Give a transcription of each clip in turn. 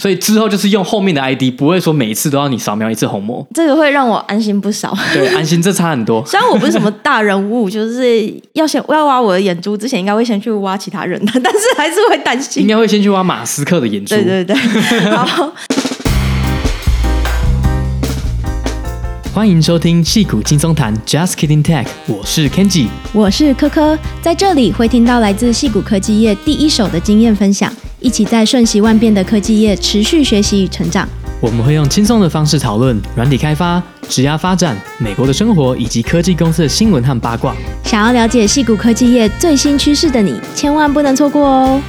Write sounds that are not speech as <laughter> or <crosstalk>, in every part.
所以之后就是用后面的 ID，不会说每一次都要你扫描一次虹膜。这个会让我安心不少。对，安心这差很多。<laughs> 虽然我不是什么大人物，就是要先要挖我的眼珠之前，应该会先去挖其他人的，但是还是会担心。应该会先去挖马斯克的眼珠。对对对。<laughs> 好。欢迎收听戏骨轻松谈，Just Kidding Tech，我是 Kenji，我是科科，在这里会听到来自戏骨科技业第一手的经验分享。一起在瞬息万变的科技业持续学习与成长。我们会用轻松的方式讨论软体开发、职涯发展、美国的生活以及科技公司的新闻和八卦。想要了解矽谷科技业最新趋势的你，千万不能错过哦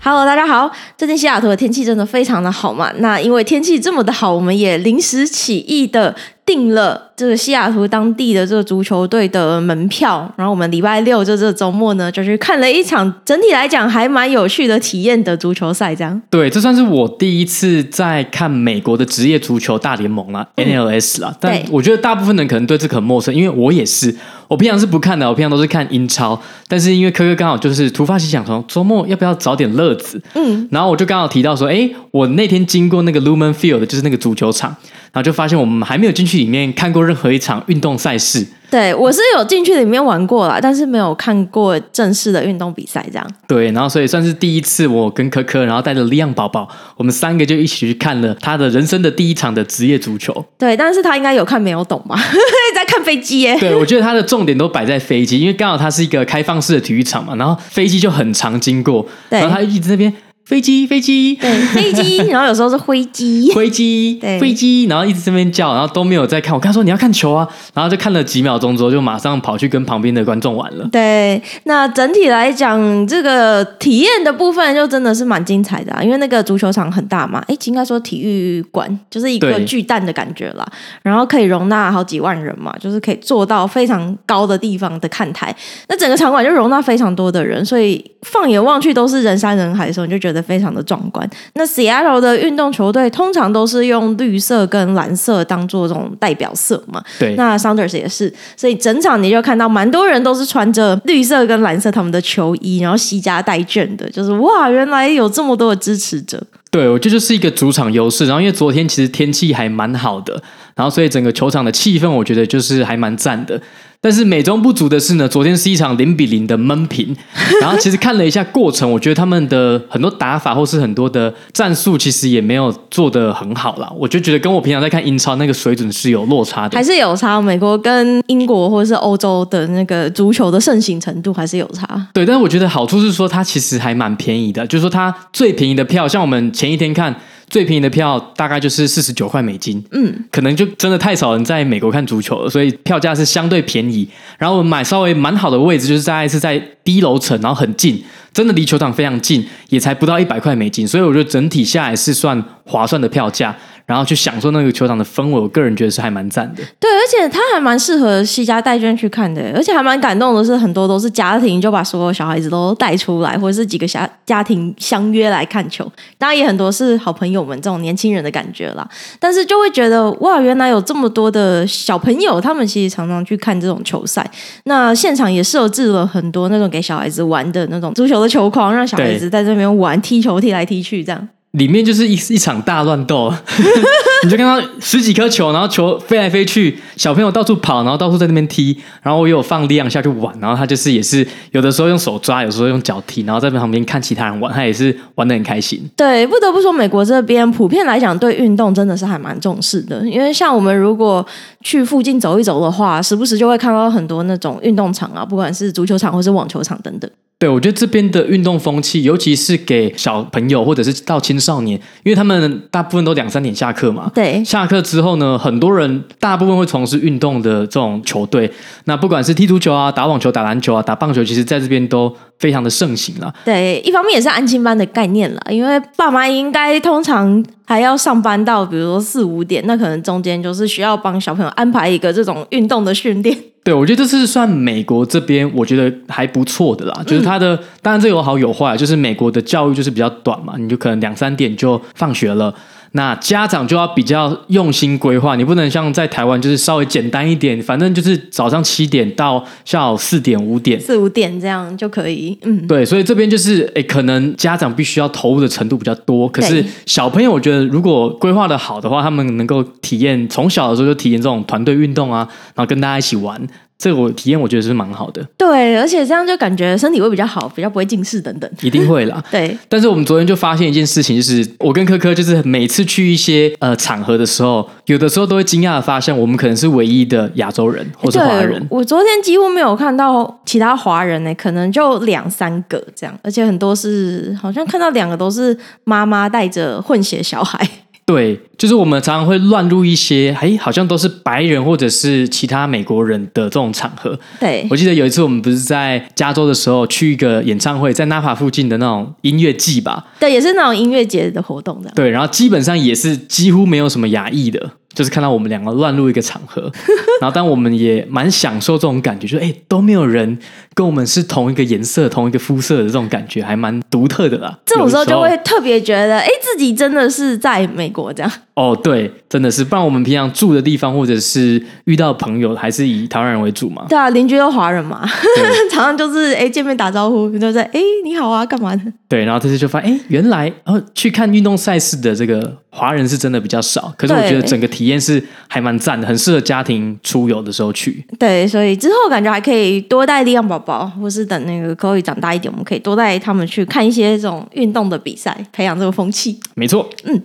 ！Hello，大家好，最近西雅图的天气真的非常的好嘛？那因为天气这么的好，我们也临时起意的订了。这个西雅图当地的这个足球队的门票，然后我们礼拜六就这周末呢，就去看了一场整体来讲还蛮有趣的体验的足球赛。这样，对，这算是我第一次在看美国的职业足球大联盟啦、嗯、NLS 啦。但我觉得大部分人可能对这个很陌生，因为我也是，我平常是不看的，我平常都是看英超。但是因为科科刚好就是突发奇想说，周末要不要找点乐子？嗯，然后我就刚好提到说，哎，我那天经过那个 Lumen Field，就是那个足球场。然后就发现我们还没有进去里面看过任何一场运动赛事。对，我是有进去里面玩过啦，但是没有看过正式的运动比赛这样。对，然后所以算是第一次，我跟科科，然后带着利昂宝宝，我们三个就一起去看了他的人生的第一场的职业足球。对，但是他应该有看没有懂嘛？<laughs> 在看飞机耶。对，我觉得他的重点都摆在飞机，因为刚好它是一个开放式的体育场嘛，然后飞机就很常经过，然后他一直在那边。<laughs> 飞机，飞机，对，飞机，然后有时候是灰机，灰机，对，飞机，然后一直这边叫，然后都没有在看。我跟他说你要看球啊，然后就看了几秒钟之后，就马上跑去跟旁边的观众玩了。对，那整体来讲，这个体验的部分就真的是蛮精彩的啊，因为那个足球场很大嘛，哎，应该说体育馆就是一个巨蛋的感觉啦，然后可以容纳好几万人嘛，就是可以坐到非常高的地方的看台，那整个场馆就容纳非常多的人，所以放眼望去都是人山人海的时候，你就觉得。非常的壮观。那 Seattle 的运动球队通常都是用绿色跟蓝色当做这种代表色嘛？对。那 Sounders 也是，所以整场你就看到蛮多人都是穿着绿色跟蓝色他们的球衣，然后西家带眷的，就是哇，原来有这么多的支持者。对，我觉得就是一个主场优势。然后因为昨天其实天气还蛮好的，然后所以整个球场的气氛我觉得就是还蛮赞的。但是美中不足的是呢，昨天是一场零比零的闷平。<laughs> 然后其实看了一下过程，我觉得他们的很多打法或是很多的战术，其实也没有做得很好啦。我就觉得跟我平常在看英超那个水准是有落差的，还是有差。美国跟英国或者是欧洲的那个足球的盛行程度还是有差。对，但是我觉得好处是说它其实还蛮便宜的，就是说它最便宜的票，像我们前一天看。最便宜的票大概就是四十九块美金，嗯，可能就真的太少人在美国看足球了，所以票价是相对便宜。然后我们买稍微蛮好的位置，就是大概是在低楼层，然后很近，真的离球场非常近，也才不到一百块美金，所以我觉得整体下来是算划算的票价。然后去享受那个球场的氛围，我个人觉得是还蛮赞的。对，而且他还蛮适合西家带眷去看的，而且还蛮感动的是，很多都是家庭就把所有小孩子都带出来，或者是几个家家庭相约来看球。当然也很多是好朋友们这种年轻人的感觉啦。但是就会觉得哇，原来有这么多的小朋友，他们其实常常去看这种球赛。那现场也设置了很多那种给小孩子玩的那种足球的球框，让小孩子在这边玩踢球，踢来踢去这样。里面就是一一场大乱斗，<laughs> 你就看到十几颗球，然后球飞来飞去，小朋友到处跑，然后到处在那边踢，然后我有放力量下去玩，然后他就是也是有的时候用手抓，有时候用脚踢，然后在旁边看其他人玩，他也是玩得很开心。对，不得不说，美国这边普遍来讲对运动真的是还蛮重视的，因为像我们如果去附近走一走的话，时不时就会看到很多那种运动场啊，不管是足球场或是网球场等等。对，我觉得这边的运动风气，尤其是给小朋友或者是到青少年，因为他们大部分都两三点下课嘛。对，下课之后呢，很多人大部分会从事运动的这种球队。那不管是踢足球啊、打网球、打篮球啊、打棒球，其实在这边都非常的盛行了。对，一方面也是安亲班的概念了，因为爸妈应该通常还要上班到，比如说四五点，那可能中间就是需要帮小朋友安排一个这种运动的训练。<laughs> 对，我觉得这是算美国这边，我觉得还不错的啦。嗯、就是它的，当然这有好有坏，就是美国的教育就是比较短嘛，你就可能两三点就放学了。那家长就要比较用心规划，你不能像在台湾就是稍微简单一点，反正就是早上七点到下午四点五点，四五点这样就可以。嗯，对，所以这边就是诶，可能家长必须要投入的程度比较多，可是小朋友我觉得如果规划的好的话，他们能够体验从小的时候就体验这种团队运动啊，然后跟大家一起玩。这个我体验，我觉得是蛮好的。对，而且这样就感觉身体会比较好，比较不会近视等等。一定会啦。<laughs> 对。但是我们昨天就发现一件事情，就是我跟柯柯，就是每次去一些呃场合的时候，有的时候都会惊讶的发现，我们可能是唯一的亚洲人或是华人。我昨天几乎没有看到其他华人呢，可能就两三个这样，而且很多是好像看到两个都是妈妈带着混血小孩。对，就是我们常常会乱入一些，哎，好像都是白人或者是其他美国人的这种场合。对，我记得有一次我们不是在加州的时候去一个演唱会，在纳帕附近的那种音乐季吧？对，也是那种音乐节的活动的。对，然后基本上也是几乎没有什么亚裔的。就是看到我们两个乱入一个场合，<laughs> 然后但我们也蛮享受这种感觉，就哎都没有人跟我们是同一个颜色、同一个肤色的这种感觉，还蛮独特的啦。这种时候就会特别觉得，哎，自己真的是在美国这样。哦，对，真的是，不然我们平常住的地方或者是遇到朋友，还是以台湾人为主嘛。对啊，邻居都华人嘛，<laughs> 常常就是哎见面打招呼，就在哎你好啊，干嘛的？对，然后这次就发现，哎，原来哦去看运动赛事的这个华人是真的比较少，可是我觉得整个体验是还蛮赞的，很适合家庭出游的时候去。对，所以之后感觉还可以多带力量宝宝，或是等那个 Chloe 长大一点，我们可以多带他们去看一些这种运动的比赛，培养这个风气。没错，嗯。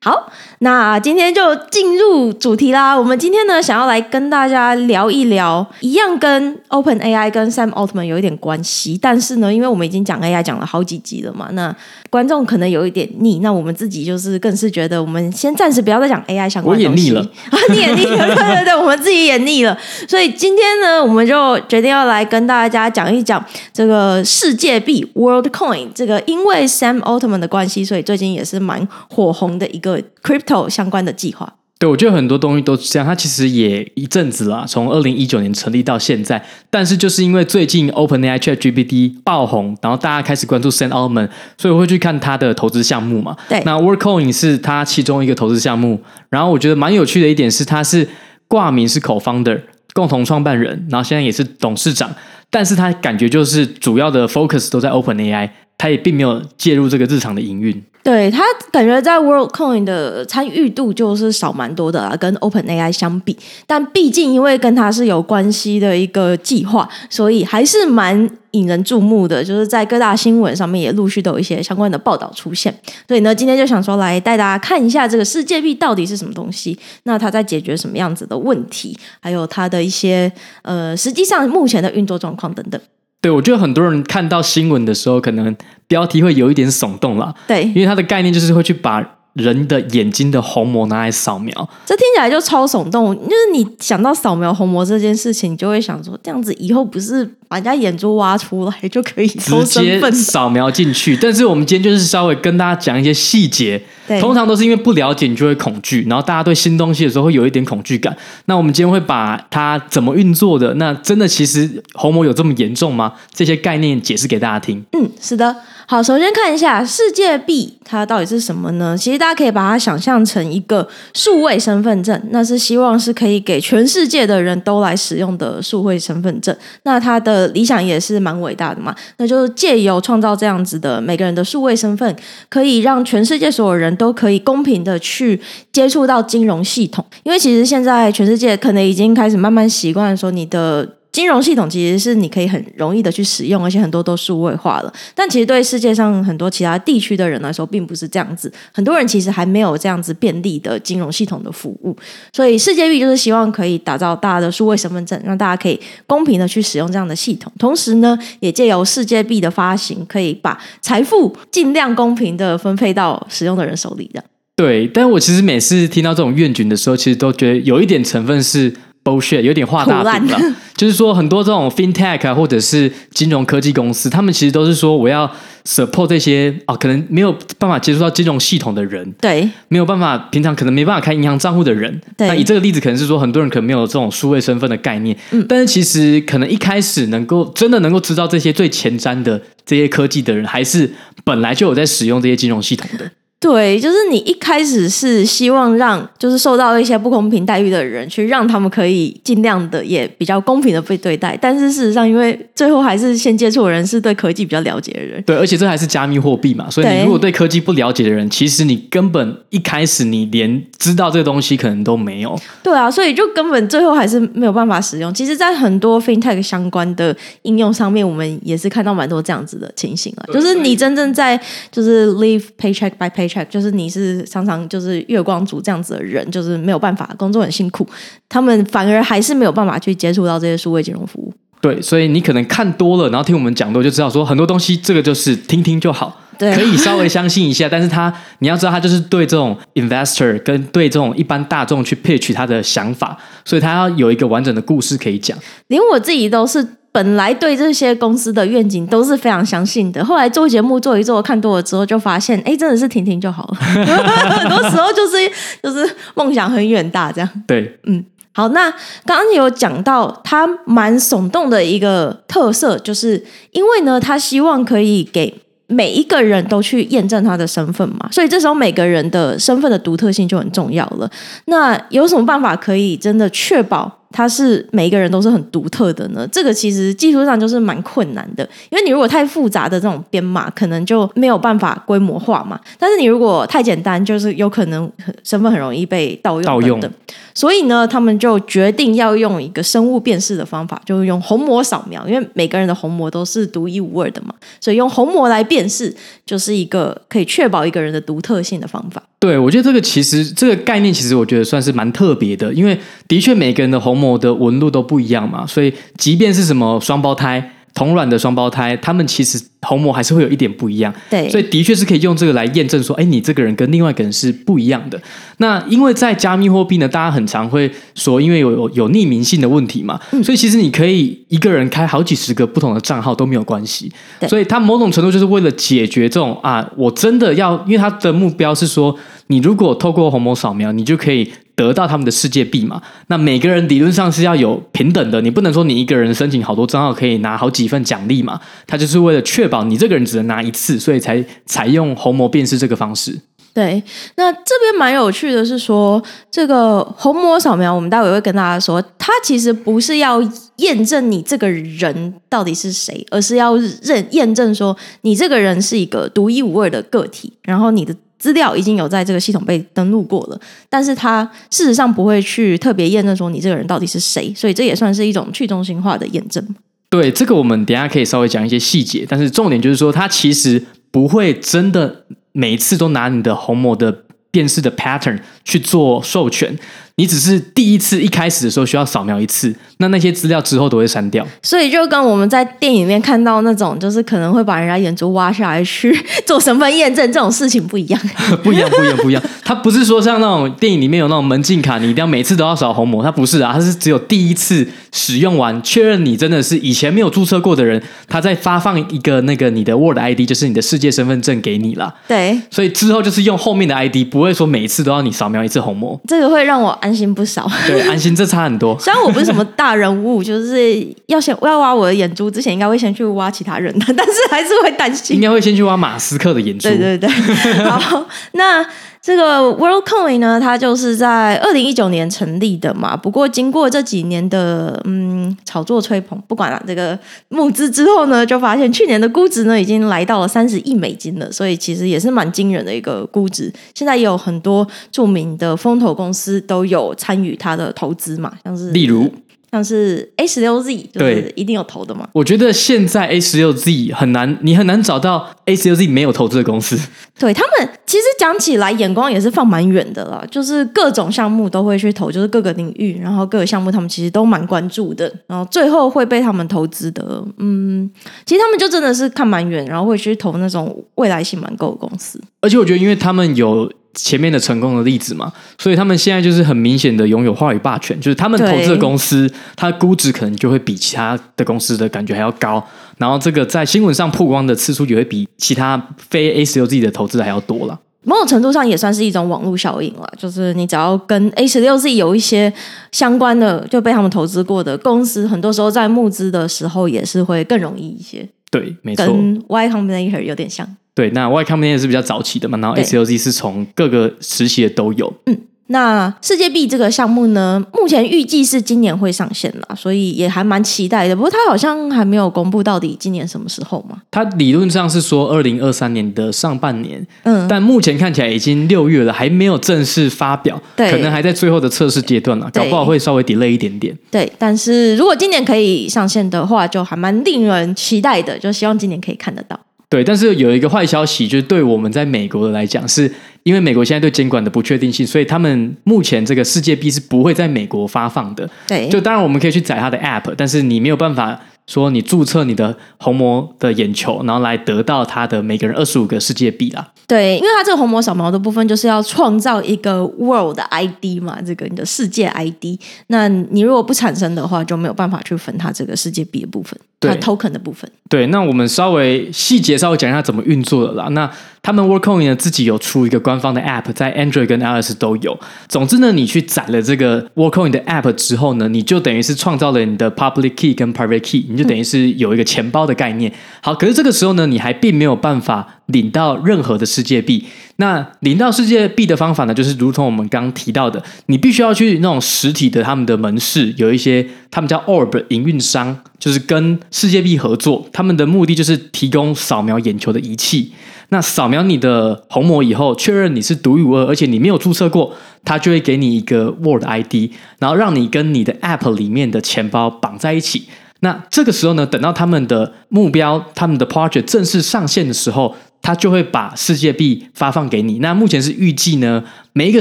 好，那今天就进入主题啦。我们今天呢，想要来跟大家聊一聊，一样跟 OpenAI 跟 Sam Altman 有一点关系。但是呢，因为我们已经讲 AI 讲了好几集了嘛，那观众可能有一点腻。那我们自己就是更是觉得，我们先暂时不要再讲 AI 相关的东西。我也腻了啊，<laughs> 你也腻了，<laughs> 对对对，我们自己也腻了。所以今天呢，我们就决定要来跟大家讲一讲这个世界币 Worldcoin。这个因为 Sam Altman 的关系，所以最近也是蛮火红的一个。Crypto 相关的计划，对，我觉得很多东西都是这样。它其实也一阵子了，从二零一九年成立到现在。但是就是因为最近 OpenAI ChatGPT 爆红，然后大家开始关注 Sam Altman，所以我会去看他的投资项目嘛。对，那 Worldcoin 是他其中一个投资项目。然后我觉得蛮有趣的一点是，他是挂名是 Co-founder 共同创办人，然后现在也是董事长。但是他感觉就是主要的 focus 都在 OpenAI，他也并没有介入这个日常的营运。对，他感觉在 Worldcoin 的参与度就是少蛮多的啦，跟 OpenAI 相比。但毕竟因为跟他是有关系的一个计划，所以还是蛮引人注目的。就是在各大新闻上面也陆续都有一些相关的报道出现。所以呢，今天就想说来带大家看一下这个世界币到底是什么东西，那它在解决什么样子的问题，还有它的一些呃，实际上目前的运作状况等等。对，我觉得很多人看到新闻的时候，可能标题会有一点耸动啦。对，因为它的概念就是会去把人的眼睛的虹膜拿来扫描，这听起来就超耸动。就是你想到扫描虹膜这件事情，你就会想说，这样子以后不是把人家眼珠挖出来就可以抽身份，直接扫描进去。但是我们今天就是稍微跟大家讲一些细节。通常都是因为不了解，你就会恐惧，然后大家对新东西的时候会有一点恐惧感。那我们今天会把它怎么运作的，那真的其实虹膜有这么严重吗？这些概念解释给大家听。嗯，是的。好，首先看一下世界币，它到底是什么呢？其实大家可以把它想象成一个数位身份证，那是希望是可以给全世界的人都来使用的数位身份证。那它的理想也是蛮伟大的嘛，那就是借由创造这样子的每个人的数位身份，可以让全世界所有人都可以公平的去接触到金融系统。因为其实现在全世界可能已经开始慢慢习惯说你的。金融系统其实是你可以很容易的去使用，而且很多都数位化了。但其实对世界上很多其他地区的人来说，并不是这样子。很多人其实还没有这样子便利的金融系统的服务。所以世界币就是希望可以打造大家的数位身份证，让大家可以公平的去使用这样的系统。同时呢，也借由世界币的发行，可以把财富尽量公平的分配到使用的人手里的。对，但我其实每次听到这种愿景的时候，其实都觉得有一点成分是。Bullshit 有点画大饼了，<laughs> <laughs> 就是说很多这种 fintech 啊，或者是金融科技公司，他们其实都是说我要 support 这些啊，可能没有办法接触到金融系统的人，对，没有办法平常可能没办法开银行账户的人。对，那以这个例子，可能是说很多人可能没有这种数位身份的概念，嗯，但是其实可能一开始能够真的能够知道这些最前瞻的这些科技的人，还是本来就有在使用这些金融系统的。对，就是你一开始是希望让就是受到一些不公平待遇的人，去让他们可以尽量的也比较公平的被对待。但是事实上，因为最后还是先接触的人是对科技比较了解的人。对，而且这还是加密货币嘛，所以你如果对科技不了解的人，其实你根本一开始你连知道这个东西可能都没有。对啊，所以就根本最后还是没有办法使用。其实，在很多 FinTech 相关的应用上面，我们也是看到蛮多这样子的情形了。就是你真正在就是 live paycheck by paycheck。就是你是常常就是月光族这样子的人，就是没有办法工作很辛苦，他们反而还是没有办法去接触到这些数位金融服务。对，所以你可能看多了，然后听我们讲多，就知道说很多东西这个就是听听就好，对，可以稍微相信一下。但是他你要知道，他就是对这种 investor 跟对这种一般大众去 pitch 他的想法，所以他要有一个完整的故事可以讲。连我自己都是。本来对这些公司的愿景都是非常相信的，后来做节目做一做，看多了之后，就发现，哎，真的是听听就好了。<laughs> 很多时候就是就是梦想很远大这样。对，嗯，好，那刚刚有讲到他蛮耸动的一个特色，就是因为呢，他希望可以给每一个人都去验证他的身份嘛，所以这时候每个人的身份的独特性就很重要了。那有什么办法可以真的确保？它是每一个人都是很独特的呢，这个其实技术上就是蛮困难的，因为你如果太复杂的这种编码，可能就没有办法规模化嘛。但是你如果太简单，就是有可能身份很容易被盗用等等。盗用。所以呢，他们就决定要用一个生物辨识的方法，就是用虹膜扫描，因为每个人的虹膜都是独一无二的嘛，所以用虹膜来辨识，就是一个可以确保一个人的独特性的方法。对，我觉得这个其实这个概念其实我觉得算是蛮特别的，因为的确每个人的虹膜的纹路都不一样嘛，所以即便是什么双胞胎。同卵的双胞胎，他们其实虹膜还是会有一点不一样，对，所以的确是可以用这个来验证说，哎，你这个人跟另外一个人是不一样的。那因为在加密货币呢，大家很常会说，因为有有有匿名性的问题嘛，嗯，所以其实你可以一个人开好几十个不同的账号都没有关系。所以它某种程度就是为了解决这种啊，我真的要，因为它的目标是说，你如果透过虹膜扫描，你就可以。得到他们的世界币嘛？那每个人理论上是要有平等的，你不能说你一个人申请好多账号可以拿好几份奖励嘛？他就是为了确保你这个人只能拿一次，所以才采用虹膜辨识这个方式。对，那这边蛮有趣的是说，这个虹膜扫描，我们待会会跟大家说，它其实不是要验证你这个人到底是谁，而是要认验证说你这个人是一个独一无二的个体，然后你的。资料已经有在这个系统被登录过了，但是它事实上不会去特别验证说你这个人到底是谁，所以这也算是一种去中心化的验证。对，这个我们等下可以稍微讲一些细节，但是重点就是说，它其实不会真的每次都拿你的虹膜的辨识的 pattern 去做授权。你只是第一次一开始的时候需要扫描一次，那那些资料之后都会删掉。所以就跟我们在电影里面看到那种，就是可能会把人家眼珠挖下来去做身份验证这种事情不一样。<laughs> 不一样，不一样，不一样。它不是说像那种电影里面有那种门禁卡，你一定要每次都要扫虹膜。它不是啊，它是只有第一次使用完确认你真的是以前没有注册过的人，他再发放一个那个你的 World ID，就是你的世界身份证给你了。对。所以之后就是用后面的 ID，不会说每一次都要你扫描一次虹膜。这个会让我。安心不少，对，安心这差很多。<laughs> 虽然我不是什么大人物，就是要先我要挖我的眼珠之前，应该会先去挖其他人的，<laughs> 但是还是会担心。应该会先去挖马斯克的眼珠。对对对。<laughs> 好，那。这个 WorldCoin 呢，它就是在二零一九年成立的嘛。不过经过这几年的嗯炒作吹捧，不管了这个募资之后呢，就发现去年的估值呢已经来到了三十亿美金了。所以其实也是蛮惊人的一个估值。现在也有很多著名的风投公司都有参与它的投资嘛，像是例如。像是 A 十六 Z，就是一定有投的嘛？我觉得现在 A 十六 Z 很难，你很难找到 A 十六 Z 没有投资的公司。对，他们其实讲起来眼光也是放蛮远的啦，就是各种项目都会去投，就是各个领域，然后各个项目他们其实都蛮关注的，然后最后会被他们投资的，嗯，其实他们就真的是看蛮远，然后会去投那种未来性蛮够的公司。而且我觉得，因为他们有。前面的成功的例子嘛，所以他们现在就是很明显的拥有话语霸权，就是他们投资的公司，它的估值可能就会比其他的公司的感觉还要高，然后这个在新闻上曝光的次数也会比其他非 A 十六 Z 的投资还要多了。某种程度上也算是一种网络效应了，就是你只要跟 A 十六 Z 有一些相关的就被他们投资过的公司，很多时候在募资的时候也是会更容易一些。对，没错，跟 Y Combinator 有点像。对，那 Y Combinator 是比较早期的嘛，然后 ACLZ 是从各个时期的都有。嗯。那世界币这个项目呢，目前预计是今年会上线啦，所以也还蛮期待的。不过它好像还没有公布到底今年什么时候嘛？它理论上是说二零二三年的上半年，嗯，但目前看起来已经六月了，还没有正式发表，对，可能还在最后的测试阶段了，搞不好会稍微 delay 一点点。对，但是如果今年可以上线的话，就还蛮令人期待的，就希望今年可以看得到。对，但是有一个坏消息，就是对我们在美国的来讲，是因为美国现在对监管的不确定性，所以他们目前这个世界币是不会在美国发放的。对，就当然我们可以去载它的 App，但是你没有办法。说你注册你的虹膜的眼球，然后来得到它的每个人二十五个世界币啦。对，因为它这个虹膜扫描的部分就是要创造一个 World ID 嘛，这个你的世界 ID。那你如果不产生的话，就没有办法去分它这个世界币的部分，它 Token 的部分。对，那我们稍微细节稍微讲一下怎么运作的啦。那他们 Workcoin 呢自己有出一个官方的 App，在 Android 跟 iOS 都有。总之呢，你去载了这个 Workcoin 的 App 之后呢，你就等于是创造了你的 Public Key 跟 Private Key，你就等于是有一个钱包的概念。好，可是这个时候呢，你还并没有办法领到任何的世界币。那领到世界币的方法呢，就是如同我们刚提到的，你必须要去那种实体的他们的门市，有一些他们叫 Orb 营运商，就是跟世界币合作，他们的目的就是提供扫描眼球的仪器。那扫描你的虹膜以后，确认你是独一无二，而且你没有注册过，它就会给你一个 World ID，然后让你跟你的 App 里面的钱包绑在一起。那这个时候呢，等到他们的目标、他们的 project 正式上线的时候，他就会把世界币发放给你。那目前是预计呢，每一个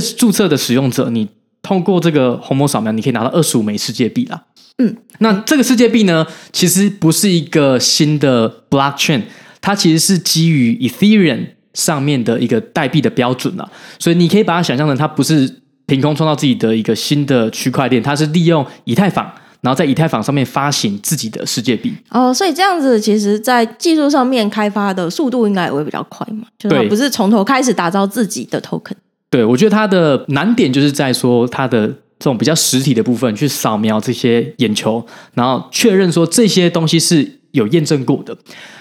注册的使用者，你通过这个虹膜扫描，你可以拿到二十五枚世界币啦。嗯，那这个世界币呢，其实不是一个新的 blockchain。它其实是基于 Ethereum 上面的一个代币的标准了，所以你可以把它想象成它不是凭空创造自己的一个新的区块链，它是利用以太坊，然后在以太坊上面发行自己的世界币。哦，所以这样子，其实在技术上面开发的速度应该也会比较快嘛，就是不是从头开始打造自己的 token。对，我觉得它的难点就是在说它的这种比较实体的部分，去扫描这些眼球，然后确认说这些东西是有验证过的。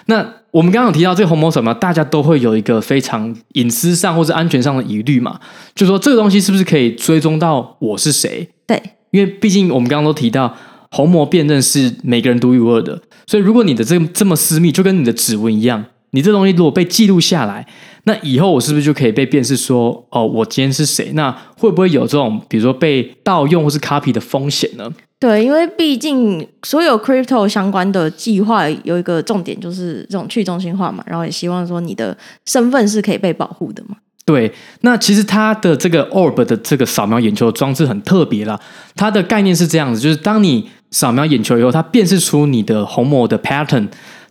那我们刚刚有提到这个虹膜扫描，大家都会有一个非常隐私上或者安全上的疑虑嘛，就是说这个东西是不是可以追踪到我是谁？对，因为毕竟我们刚刚都提到虹膜辨认是每个人独一无二的，所以如果你的这这么私密，就跟你的指纹一样，你这东西如果被记录下来，那以后我是不是就可以被辨识说，哦，我今天是谁？那会不会有这种比如说被盗用或是 copy 的风险呢？对，因为毕竟所有 crypto 相关的计划有一个重点，就是这种去中心化嘛，然后也希望说你的身份是可以被保护的嘛。对，那其实它的这个 Orb 的这个扫描眼球的装置很特别啦，它的概念是这样子，就是当你扫描眼球以后，它辨识出你的虹膜的 pattern。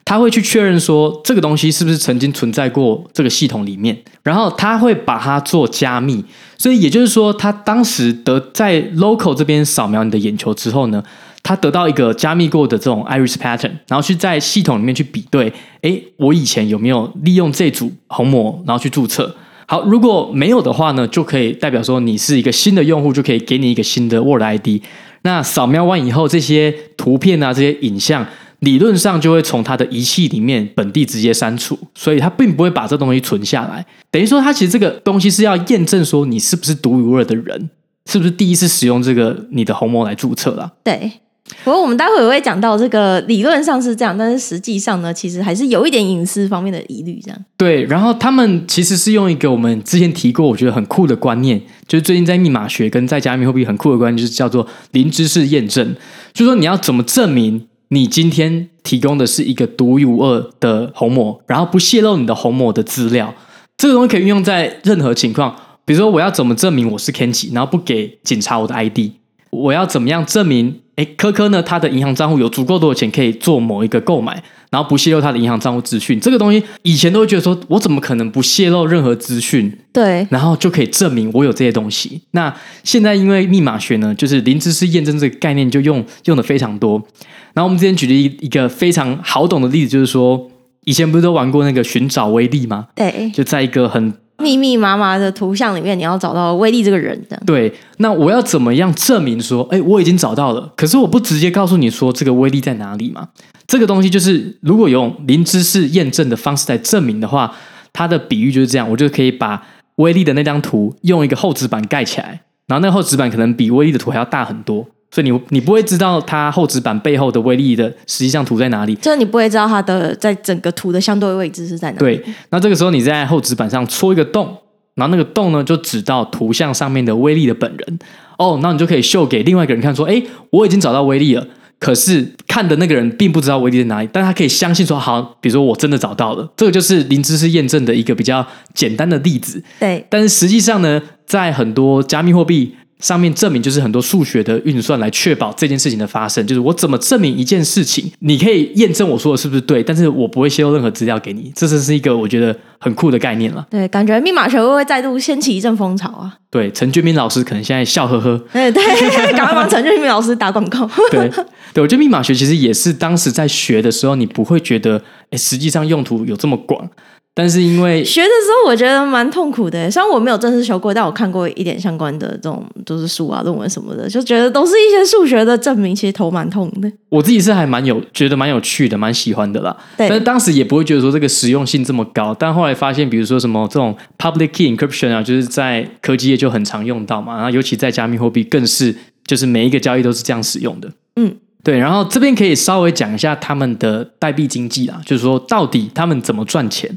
他会去确认说这个东西是不是曾经存在过这个系统里面，然后他会把它做加密，所以也就是说，他当时得在 local 这边扫描你的眼球之后呢，他得到一个加密过的这种 iris pattern，然后去在系统里面去比对，诶，我以前有没有利用这组虹膜，然后去注册？好，如果没有的话呢，就可以代表说你是一个新的用户，就可以给你一个新的 word ID。那扫描完以后，这些图片啊，这些影像。理论上就会从它的仪器里面本地直接删除，所以它并不会把这东西存下来。等于说，它其实这个东西是要验证说你是不是独一无二的人，是不是第一次使用这个你的虹膜来注册了。对，不过我们待会也会讲到这个理论上是这样，但是实际上呢，其实还是有一点隐私方面的疑虑。这样对，然后他们其实是用一个我们之前提过，我觉得很酷的观念，就是最近在密码学跟在加密货币很酷的观念，就是叫做零知识验证，就是说你要怎么证明。你今天提供的是一个独一无二的虹膜，然后不泄露你的虹膜的资料，这个东西可以运用在任何情况。比如说，我要怎么证明我是 Kenji，然后不给警察我的 ID？我要怎么样证明？哎，科科呢？他的银行账户有足够多的钱可以做某一个购买，然后不泄露他的银行账户资讯。这个东西以前都会觉得说，我怎么可能不泄露任何资讯？对，然后就可以证明我有这些东西。那现在因为密码学呢，就是零知识验证这个概念就用用的非常多。然后我们之前举了一一个非常好懂的例子，就是说以前不是都玩过那个寻找威力吗？对，就在一个很。密密麻麻的图像里面，你要找到威力这个人的。对，那我要怎么样证明说，哎，我已经找到了？可是我不直接告诉你说这个威力在哪里嘛？这个东西就是如果用零知识验证的方式来证明的话，它的比喻就是这样，我就可以把威力的那张图用一个厚纸板盖起来，然后那个厚纸板可能比威力的图还要大很多。所以你你不会知道它厚纸板背后的威力的实际上图在哪里，就是你不会知道它的在整个图的相对位置是在哪里。对，那这个时候你在厚纸板上戳一个洞，然后那个洞呢就指到图像上面的威力的本人。哦，那你就可以秀给另外一个人看，说，哎，我已经找到威力了。可是看的那个人并不知道威力在哪里，但他可以相信说，好，比如说我真的找到了。这个就是零知识验证的一个比较简单的例子。对，但是实际上呢，在很多加密货币。上面证明就是很多数学的运算来确保这件事情的发生，就是我怎么证明一件事情，你可以验证我说的是不是对，但是我不会泄露任何资料给你，这是是一个我觉得很酷的概念了。对，感觉密码学会不会再度掀起一阵风潮啊？<laughs> 对，陈俊明老师可能现在笑呵呵。对对，<laughs> 赶快帮陈俊明老师打广告。对对，我觉得密码学其实也是当时在学的时候，你不会觉得，哎，实际上用途有这么广。但是因为学的时候，我觉得蛮痛苦的。虽然我没有正式学过，但我看过一点相关的这种就是书啊、论文什么的，就觉得都是一些数学的证明，其实头蛮痛的。我自己是还蛮有觉得蛮有趣的，蛮喜欢的啦。对。但是当时也不会觉得说这个实用性这么高。但后来发现，比如说什么这种 public key encryption 啊，就是在科技业就很常用到嘛。然后尤其在加密货币更是，就是每一个交易都是这样使用的。嗯，对。然后这边可以稍微讲一下他们的代币经济啦，就是说到底他们怎么赚钱。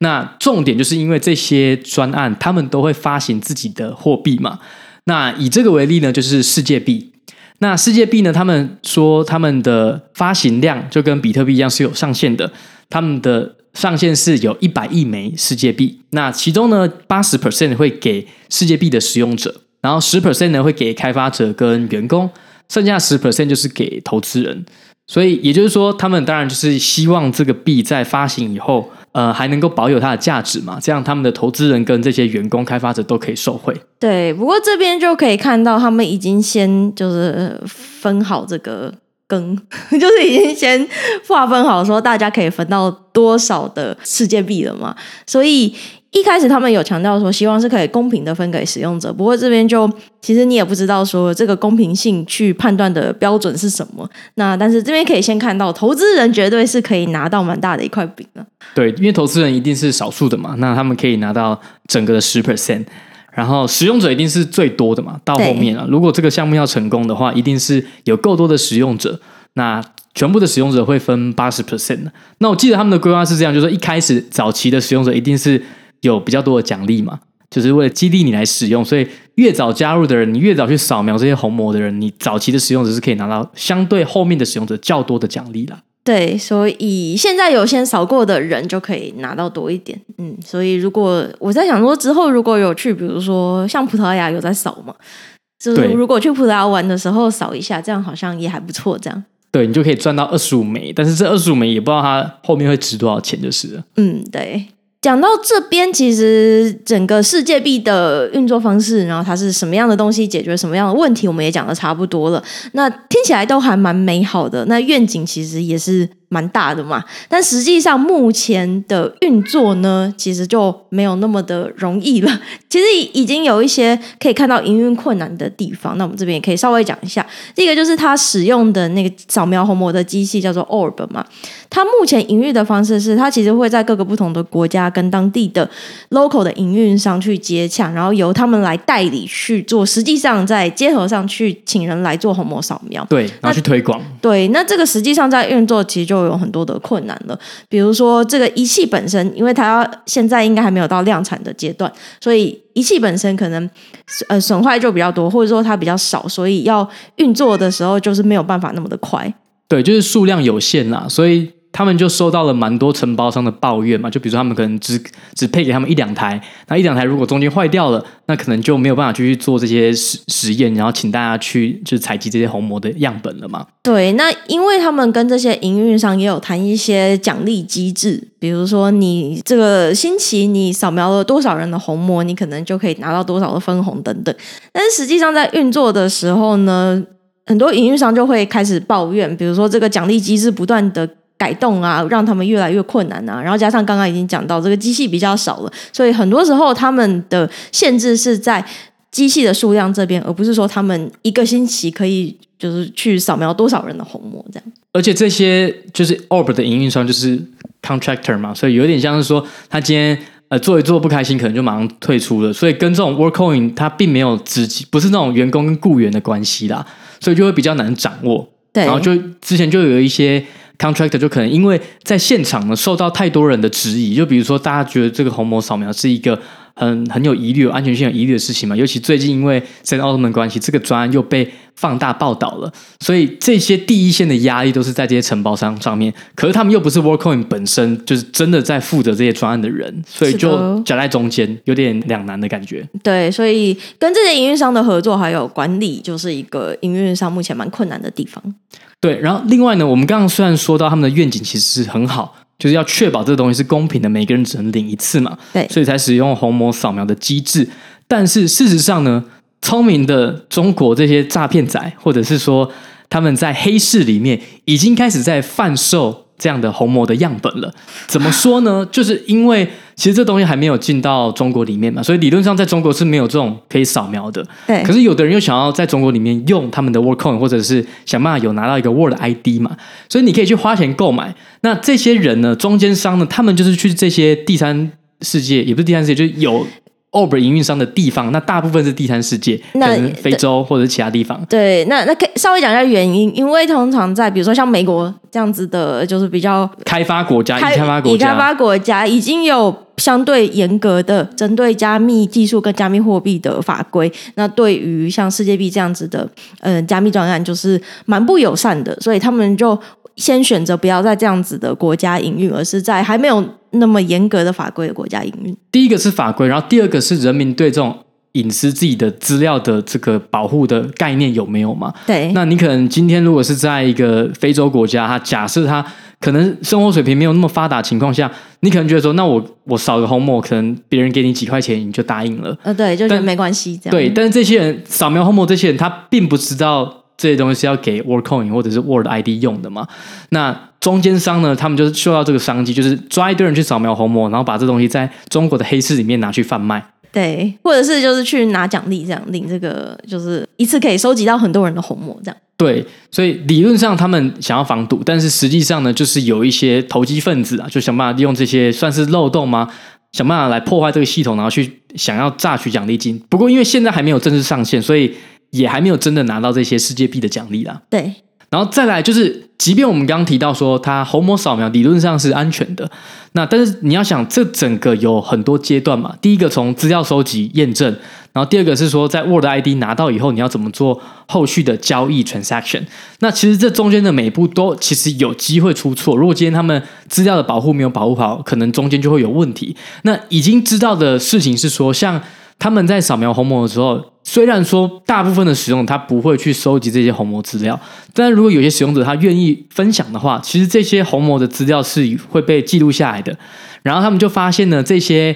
那重点就是因为这些专案，他们都会发行自己的货币嘛。那以这个为例呢，就是世界币。那世界币呢，他们说他们的发行量就跟比特币一样是有上限的，他们的上限是有一百亿枚世界币。那其中呢，八十 percent 会给世界币的使用者，然后十 percent 呢会给开发者跟员工，剩下十 percent 就是给投资人。所以也就是说，他们当然就是希望这个币在发行以后。呃，还能够保有它的价值嘛？这样他们的投资人跟这些员工、开发者都可以受惠。对，不过这边就可以看到，他们已经先就是分好这个羹，<laughs> 就是已经先划分好，说大家可以分到多少的世界币了嘛。所以。一开始他们有强调说，希望是可以公平的分给使用者。不过这边就其实你也不知道说这个公平性去判断的标准是什么。那但是这边可以先看到，投资人绝对是可以拿到蛮大的一块饼的。对，因为投资人一定是少数的嘛，那他们可以拿到整个的十 percent，然后使用者一定是最多的嘛。到后面啊，如果这个项目要成功的话，一定是有够多的使用者，那全部的使用者会分八十 percent。那我记得他们的规划是这样，就是一开始早期的使用者一定是。有比较多的奖励嘛，就是为了激励你来使用，所以越早加入的人，你越早去扫描这些红魔的人，你早期的使用者是可以拿到相对后面的使用者较多的奖励啦。对，所以现在有先扫过的人就可以拿到多一点。嗯，所以如果我在想说之后如果有去，比如说像葡萄牙有在扫嘛，就是如果去葡萄牙玩的时候扫一下，这样好像也还不错。这样，对，你就可以赚到二十五枚，但是这二十五枚也不知道它后面会值多少钱，就是了。嗯，对。讲到这边，其实整个世界币的运作方式，然后它是什么样的东西，解决什么样的问题，我们也讲的差不多了。那听起来都还蛮美好的，那愿景其实也是。蛮大的嘛，但实际上目前的运作呢，其实就没有那么的容易了。<laughs> 其实已经有一些可以看到营运困难的地方，那我们这边也可以稍微讲一下。第一个就是它使用的那个扫描虹膜的机器叫做 Orb 嘛，它目前营运的方式是，它其实会在各个不同的国家跟当地的 local 的营运商去接洽，然后由他们来代理去做，实际上在街头上去请人来做虹膜扫描，对，然后去推广。对，那这个实际上在运作其实就。都有很多的困难了，比如说这个仪器本身，因为它现在应该还没有到量产的阶段，所以仪器本身可能呃损坏就比较多，或者说它比较少，所以要运作的时候就是没有办法那么的快。对，就是数量有限啦，所以。他们就收到了蛮多承包商的抱怨嘛，就比如说他们可能只只配给他们一两台，那一两台如果中间坏掉了，那可能就没有办法继续做这些实实验，然后请大家去就采集这些虹膜的样本了嘛。对，那因为他们跟这些营运商也有谈一些奖励机制，比如说你这个星期你扫描了多少人的虹膜，你可能就可以拿到多少的分红等等。但是实际上在运作的时候呢，很多营运商就会开始抱怨，比如说这个奖励机制不断的。改动啊，让他们越来越困难啊。然后加上刚刚已经讲到，这个机器比较少了，所以很多时候他们的限制是在机器的数量这边，而不是说他们一个星期可以就是去扫描多少人的虹膜这样。而且这些就是 Orb 的营运商就是 contractor 嘛，所以有点像是说他今天呃做一做不开心，可能就马上退出了。所以跟这种 Workcoin 它并没有直接不是那种员工跟雇员的关系啦，所以就会比较难掌握。对，然后就之前就有一些 contractor 就可能因为在现场呢受到太多人的质疑，就比如说大家觉得这个虹膜扫描是一个。很很有疑虑、有安全性有疑虑的事情嘛，尤其最近因为 Sam Altman 关系，这个专案又被放大报道了，所以这些第一线的压力都是在这些承包商上面。可是他们又不是 Workcoin 本身，就是真的在负责这些专案的人，所以就夹在中间，有点两难的感觉。对，所以跟这些营运商的合作还有管理，就是一个营运商目前蛮困难的地方。对，然后另外呢，我们刚刚虽然说到他们的愿景其实是很好。就是要确保这个东西是公平的，每个人只能领一次嘛，对，所以才使用虹膜扫描的机制。但是事实上呢，聪明的中国这些诈骗仔，或者是说他们在黑市里面已经开始在贩售。这样的虹膜的样本了，怎么说呢？就是因为其实这东西还没有进到中国里面嘛，所以理论上在中国是没有这种可以扫描的。对。可是有的人又想要在中国里面用他们的 Word Coin，或者是想办法有拿到一个 World ID 嘛，所以你可以去花钱购买。那这些人呢，中间商呢，他们就是去这些第三世界，也不是第三世界，就是有。Orb 营运商的地方，那大部分是第三世界，可能非洲或者是其他地方。对，那那可以稍微讲一下原因，因为通常在比如说像美国这样子的，就是比较开发国家、已开发国家、已开发国家已经有相对严格的针对加密技术跟加密货币的法规。那对于像世界币这样子的，呃，加密专案就是蛮不友善的，所以他们就。先选择不要在这样子的国家营运，而是在还没有那么严格的法规的国家营运。第一个是法规，然后第二个是人民对这种隐私自己的资料的这个保护的概念有没有嘛？对。那你可能今天如果是在一个非洲国家，它假设他可能生活水平没有那么发达情况下，你可能觉得说，那我我扫个红膜，可能别人给你几块钱你就答应了。呃，对，就觉得没关系这样。对，但是这些人扫描红膜，这些人他并不知道。这些东西是要给 Workcoin 或者是 World ID 用的嘛？那中间商呢？他们就是嗅到这个商机，就是抓一堆人去扫描红膜，然后把这东西在中国的黑市里面拿去贩卖。对，或者是就是去拿奖励，这样领这个就是一次可以收集到很多人的红膜，这样。对，所以理论上他们想要防堵，但是实际上呢，就是有一些投机分子啊，就想办法利用这些算是漏洞吗？想办法来破坏这个系统，然后去想要榨取奖励金。不过因为现在还没有正式上线，所以。也还没有真的拿到这些世界币的奖励啦。对，然后再来就是，即便我们刚刚提到说它虹膜扫描理论上是安全的，那但是你要想，这整个有很多阶段嘛。第一个从资料收集验证，然后第二个是说在 Word ID 拿到以后，你要怎么做后续的交易 transaction。那其实这中间的每一步都其实有机会出错。如果今天他们资料的保护没有保护好，可能中间就会有问题。那已经知道的事情是说，像他们在扫描虹膜的时候。虽然说大部分的使用者他不会去收集这些虹膜资料，但如果有些使用者他愿意分享的话，其实这些虹膜的资料是会被记录下来的。然后他们就发现呢，这些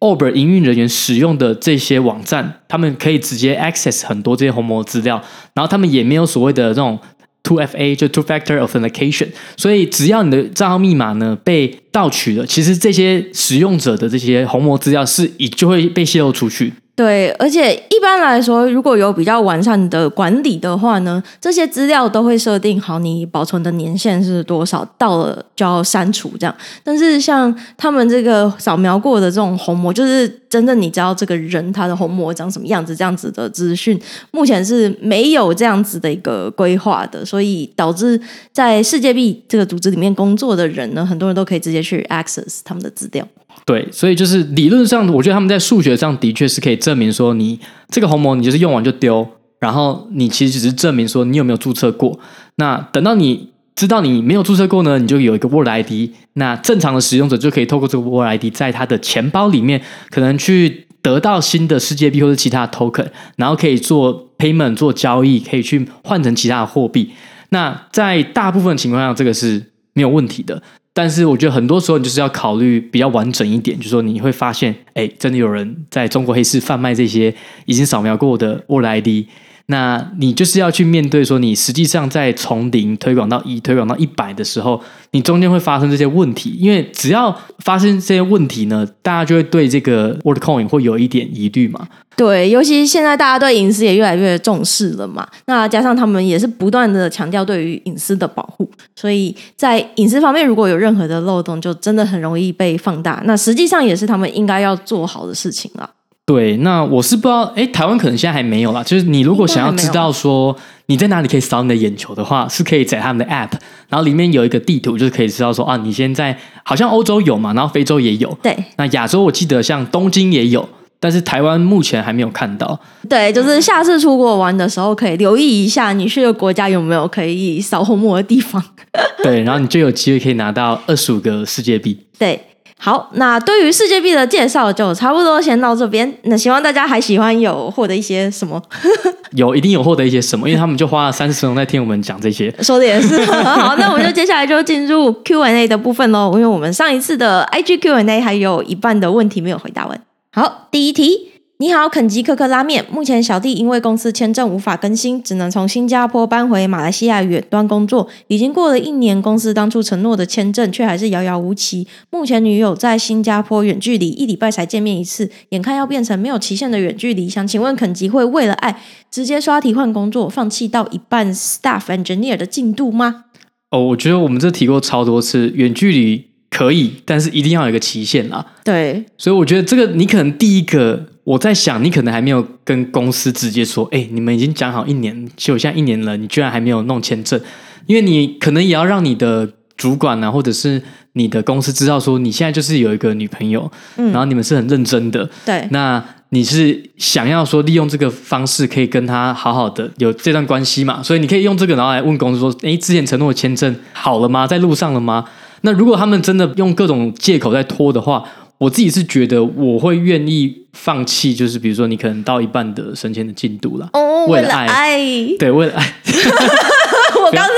Orb 营运人员使用的这些网站，他们可以直接 access 很多这些虹膜资料，然后他们也没有所谓的这种 Two FA 就 Two Factor Authentication，所以只要你的账号密码呢被盗取了，其实这些使用者的这些虹膜资料是已就会被泄露出去。对，而且一般来说，如果有比较完善的管理的话呢，这些资料都会设定好你保存的年限是多少，到了就要删除这样。但是像他们这个扫描过的这种虹膜，就是真正你知道这个人他的虹膜长什么样子这样子的资讯，目前是没有这样子的一个规划的，所以导致在世界币这个组织里面工作的人呢，很多人都可以直接去 access 他们的资料。对，所以就是理论上，我觉得他们在数学上的确是可以证明说，你这个虹膜你就是用完就丢，然后你其实只是证明说你有没有注册过。那等到你知道你没有注册过呢，你就有一个 Word ID。那正常的使用者就可以透过这个 Word ID，在他的钱包里面可能去得到新的世界币或者其他的 token，然后可以做 payment 做交易，可以去换成其他的货币。那在大部分情况下，这个是没有问题的。但是我觉得很多时候你就是要考虑比较完整一点，就是说你会发现，哎，真的有人在中国黑市贩卖这些已经扫描过的 World ID，那你就是要去面对说，你实际上在从零推广到一、推广到一百的时候，你中间会发生这些问题。因为只要发生这些问题呢，大家就会对这个 Word Coin 会有一点疑虑嘛。对，尤其现在大家对隐私也越来越重视了嘛。那加上他们也是不断的强调对于隐私的保护，所以在隐私方面如果有任何的漏洞，就真的很容易被放大。那实际上也是他们应该要做好的事情了。对，那我是不知道，哎，台湾可能现在还没有啦。就是你如果想要知道说你在哪里可以扫你的眼球的话，是可以载他们的 App，然后里面有一个地图，就是可以知道说啊，你现在好像欧洲有嘛，然后非洲也有。对，那亚洲我记得像东京也有，但是台湾目前还没有看到。对，就是下次出国玩的时候可以留意一下，你去的国家有没有可以扫虹膜的地方。<laughs> 对，然后你就有机会可以拿到二十五个世界币。对。好，那对于世界币的介绍就差不多先到这边。那希望大家还喜欢有获得一些什么？<laughs> 有，一定有获得一些什么，因为他们就花了三十分钟在听我们讲这些。说的也是。<laughs> 好，那我们就接下来就进入 Q&A 的部分喽，因为我们上一次的 IG Q&A 还有一半的问题没有回答完。好，第一题。你好，肯吉可可拉面。目前小弟因为公司签证无法更新，只能从新加坡搬回马来西亚远端工作。已经过了一年，公司当初承诺的签证却还是遥遥无期。目前女友在新加坡远距离，一礼拜才见面一次，眼看要变成没有期限的远距离。想请问肯吉会为了爱直接刷题换工作，放弃到一半 staff engineer 的进度吗？哦，我觉得我们这提过超多次，远距离可以，但是一定要有一个期限啦。对，所以我觉得这个你可能第一个。我在想，你可能还没有跟公司直接说，哎，你们已经讲好一年，就现在一年了，你居然还没有弄签证，因为你可能也要让你的主管啊，或者是你的公司知道说，你现在就是有一个女朋友，嗯，然后你们是很认真的，对，那你是想要说利用这个方式可以跟他好好的有这段关系嘛？所以你可以用这个，然后来问公司说，哎，之前承诺的签证好了吗？在路上了吗？那如果他们真的用各种借口在拖的话，我自己是觉得我会愿意放弃，就是比如说你可能到一半的升迁的进度了，哦，为了爱，对，为了爱。<laughs> 我刚是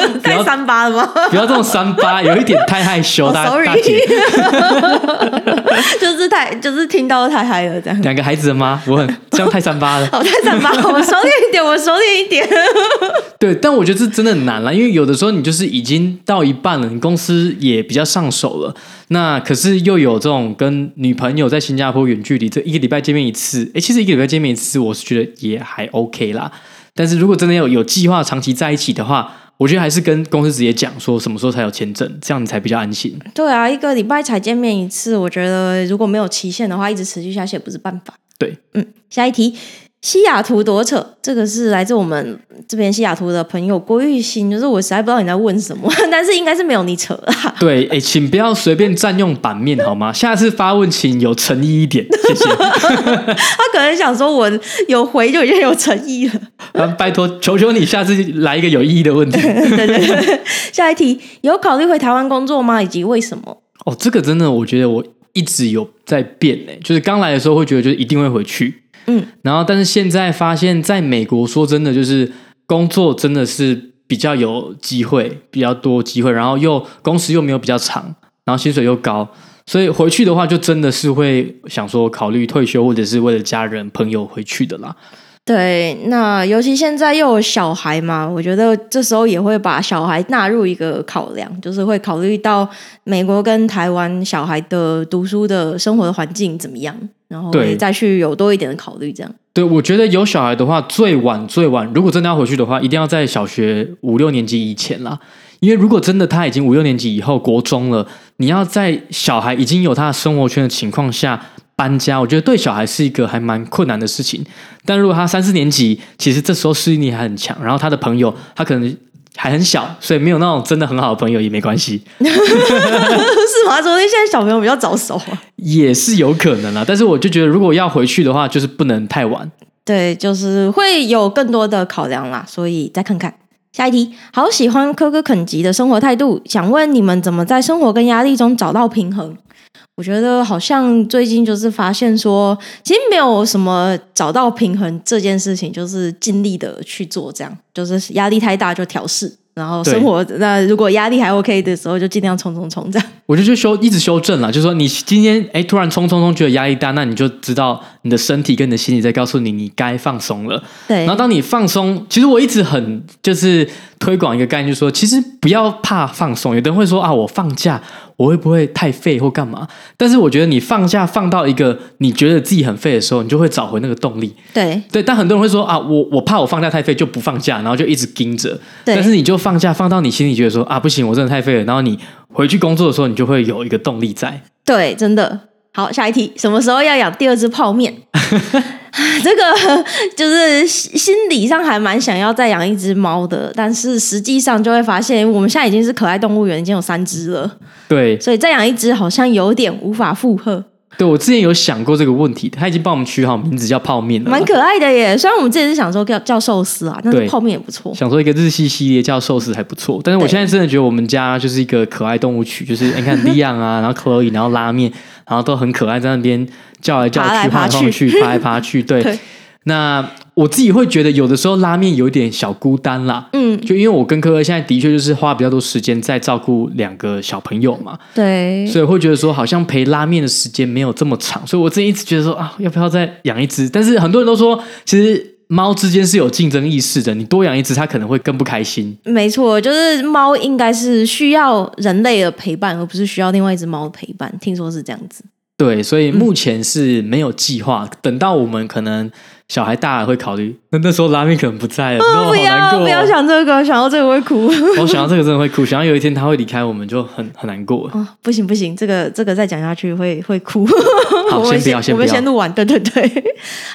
<laughs> 太三八了吗？不要这种三八，有一点太害羞，<laughs> 大大姐。<laughs> 就是太，就是听到太嗨了，这样。两个孩子的妈，我很这样太三八了。好，太三八，我收敛一点，我收敛一点。对，但我觉得这真的很难了，因为有的时候你就是已经到一半了，你公司也比较上手了，那可是又有这种跟女朋友在新加坡远距离，这一个礼拜见面一次，哎，其实一个礼拜见面一次，我是觉得也还 OK 啦。但是如果真的有有计划长期在一起的话，我觉得还是跟公司直接讲说什么时候才有签证，这样你才比较安心。对啊，一个礼拜才见面一次，我觉得如果没有期限的话，一直持续下去也不是办法。对，嗯，下一题。西雅图多扯，这个是来自我们这边西雅图的朋友郭玉新，就是我实在不知道你在问什么，<laughs> 但是应该是没有你扯啦。对，哎，请不要随便占用版面好吗？下次发问请有诚意一点，谢谢。<laughs> 他可能想说我有回就已经有诚意了。<laughs> 啊，拜托，求求你下次来一个有意义的问题。对对对，下一题，有考虑回台湾工作吗？以及为什么？哦，这个真的，我觉得我一直有在变诶，就是刚来的时候会觉得就是一定会回去。嗯，然后但是现在发现，在美国说真的，就是工作真的是比较有机会，比较多机会，然后又工时又没有比较长，然后薪水又高，所以回去的话，就真的是会想说考虑退休，或者是为了家人朋友回去的啦。对，那尤其现在又有小孩嘛，我觉得这时候也会把小孩纳入一个考量，就是会考虑到美国跟台湾小孩的读书的生活的环境怎么样。然后再去有多一点的考虑，这样。对，我觉得有小孩的话，最晚最晚，如果真的要回去的话，一定要在小学五六年级以前啦。因为如果真的他已经五六年级以后国中了，你要在小孩已经有他的生活圈的情况下搬家，我觉得对小孩是一个还蛮困难的事情。但如果他三四年级，其实这时候适应力还很强，然后他的朋友他可能。还很小，所以没有那种真的很好的朋友也没关系，<laughs> 是吗？昨天现在小朋友比较早熟啊，也是有可能啦。但是我就觉得，如果要回去的话，就是不能太晚。对，就是会有更多的考量啦，所以再看看下一题。好喜欢科科肯吉的生活态度，想问你们怎么在生活跟压力中找到平衡？我觉得好像最近就是发现说，其实没有什么找到平衡这件事情，就是尽力的去做，这样就是压力太大就调试。然后生活那如果压力还 OK 的时候，就尽量冲冲冲这样。我就去修一直修正了，就是说你今天哎突然冲冲冲觉得压力大，那你就知道你的身体跟你的心理在告诉你你该放松了。对，然后当你放松，其实我一直很就是推广一个概念，就是说其实不要怕放松。有的人会说啊，我放假。我会不会太废或干嘛？但是我觉得你放假放到一个你觉得自己很废的时候，你就会找回那个动力。对对，但很多人会说啊，我我怕我放假太废就不放假，然后就一直盯着。对但是你就放假放到你心里觉得说啊，不行，我真的太废了。然后你回去工作的时候，你就会有一个动力在。对，真的。好，下一题，什么时候要养第二只泡面？<laughs> <laughs> 这个就是心理上还蛮想要再养一只猫的，但是实际上就会发现，我们现在已经是可爱动物园，已经有三只了。对，所以再养一只好像有点无法负荷。对，我之前有想过这个问题，他已经帮我们取好名字叫泡面了，蛮可爱的耶。虽然我们之前是想说叫叫寿司啊，但是泡面也不错。想说一个日系系列叫寿司还不错，但是我现在真的觉得我们家就是一个可爱动物区，就是你看利昂啊，然后 Chloe，然后拉面，然后都很可爱，在那边叫来叫去，爬来 <laughs> 爬去，爬来爬去，对。<laughs> 对那我自己会觉得，有的时候拉面有点小孤单啦。嗯，就因为我跟柯柯现在的确就是花比较多时间在照顾两个小朋友嘛。对，所以会觉得说，好像陪拉面的时间没有这么长。所以我自己一直觉得说啊，要不要再养一只？但是很多人都说，其实猫之间是有竞争意识的，你多养一只，它可能会更不开心。没错，就是猫应该是需要人类的陪伴，而不是需要另外一只猫的陪伴。听说是这样子。对，所以目前是没有计划，嗯、等到我们可能。小孩大了会考虑，<laughs> 那那时候拉面可能不在了，哦、不要、哦、不要想这个，想到这个会哭。<laughs> 我想到这个真的会哭，想到有一天他会离开我们，就很很难过。哦，不行不行，这个这个再讲下去会会哭。<laughs> 好，先不要，先不要，我们先录完。对对对，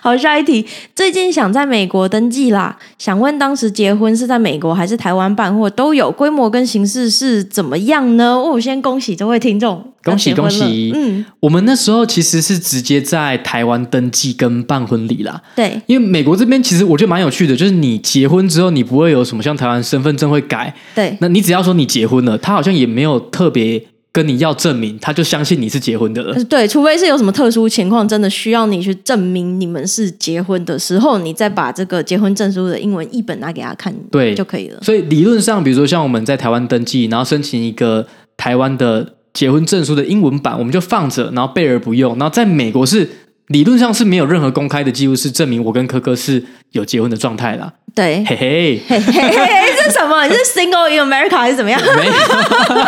好，下一题。最近想在美国登记啦，想问当时结婚是在美国还是台湾办，或都有规模跟形式是怎么样呢？我先恭喜这位听众。恭喜恭喜！嗯，我们那时候其实是直接在台湾登记跟办婚礼啦。对，因为美国这边其实我觉得蛮有趣的，就是你结婚之后，你不会有什么像台湾身份证会改。对，那你只要说你结婚了，他好像也没有特别跟你要证明，他就相信你是结婚的了。对，除非是有什么特殊情况，真的需要你去证明你们是结婚的时候，你再把这个结婚证书的英文译本拿给他看，对，就可以了。所以理论上，比如说像我们在台湾登记，然后申请一个台湾的。结婚证书的英文版我们就放着，然后备而不用。然后在美国是理论上是没有任何公开的记录，是证明我跟柯柯是有结婚的状态啦。对，嘿嘿，嘿 <laughs> 嘿嘿，这是什么？你是 single in America 还是怎么样？<laughs> 没有。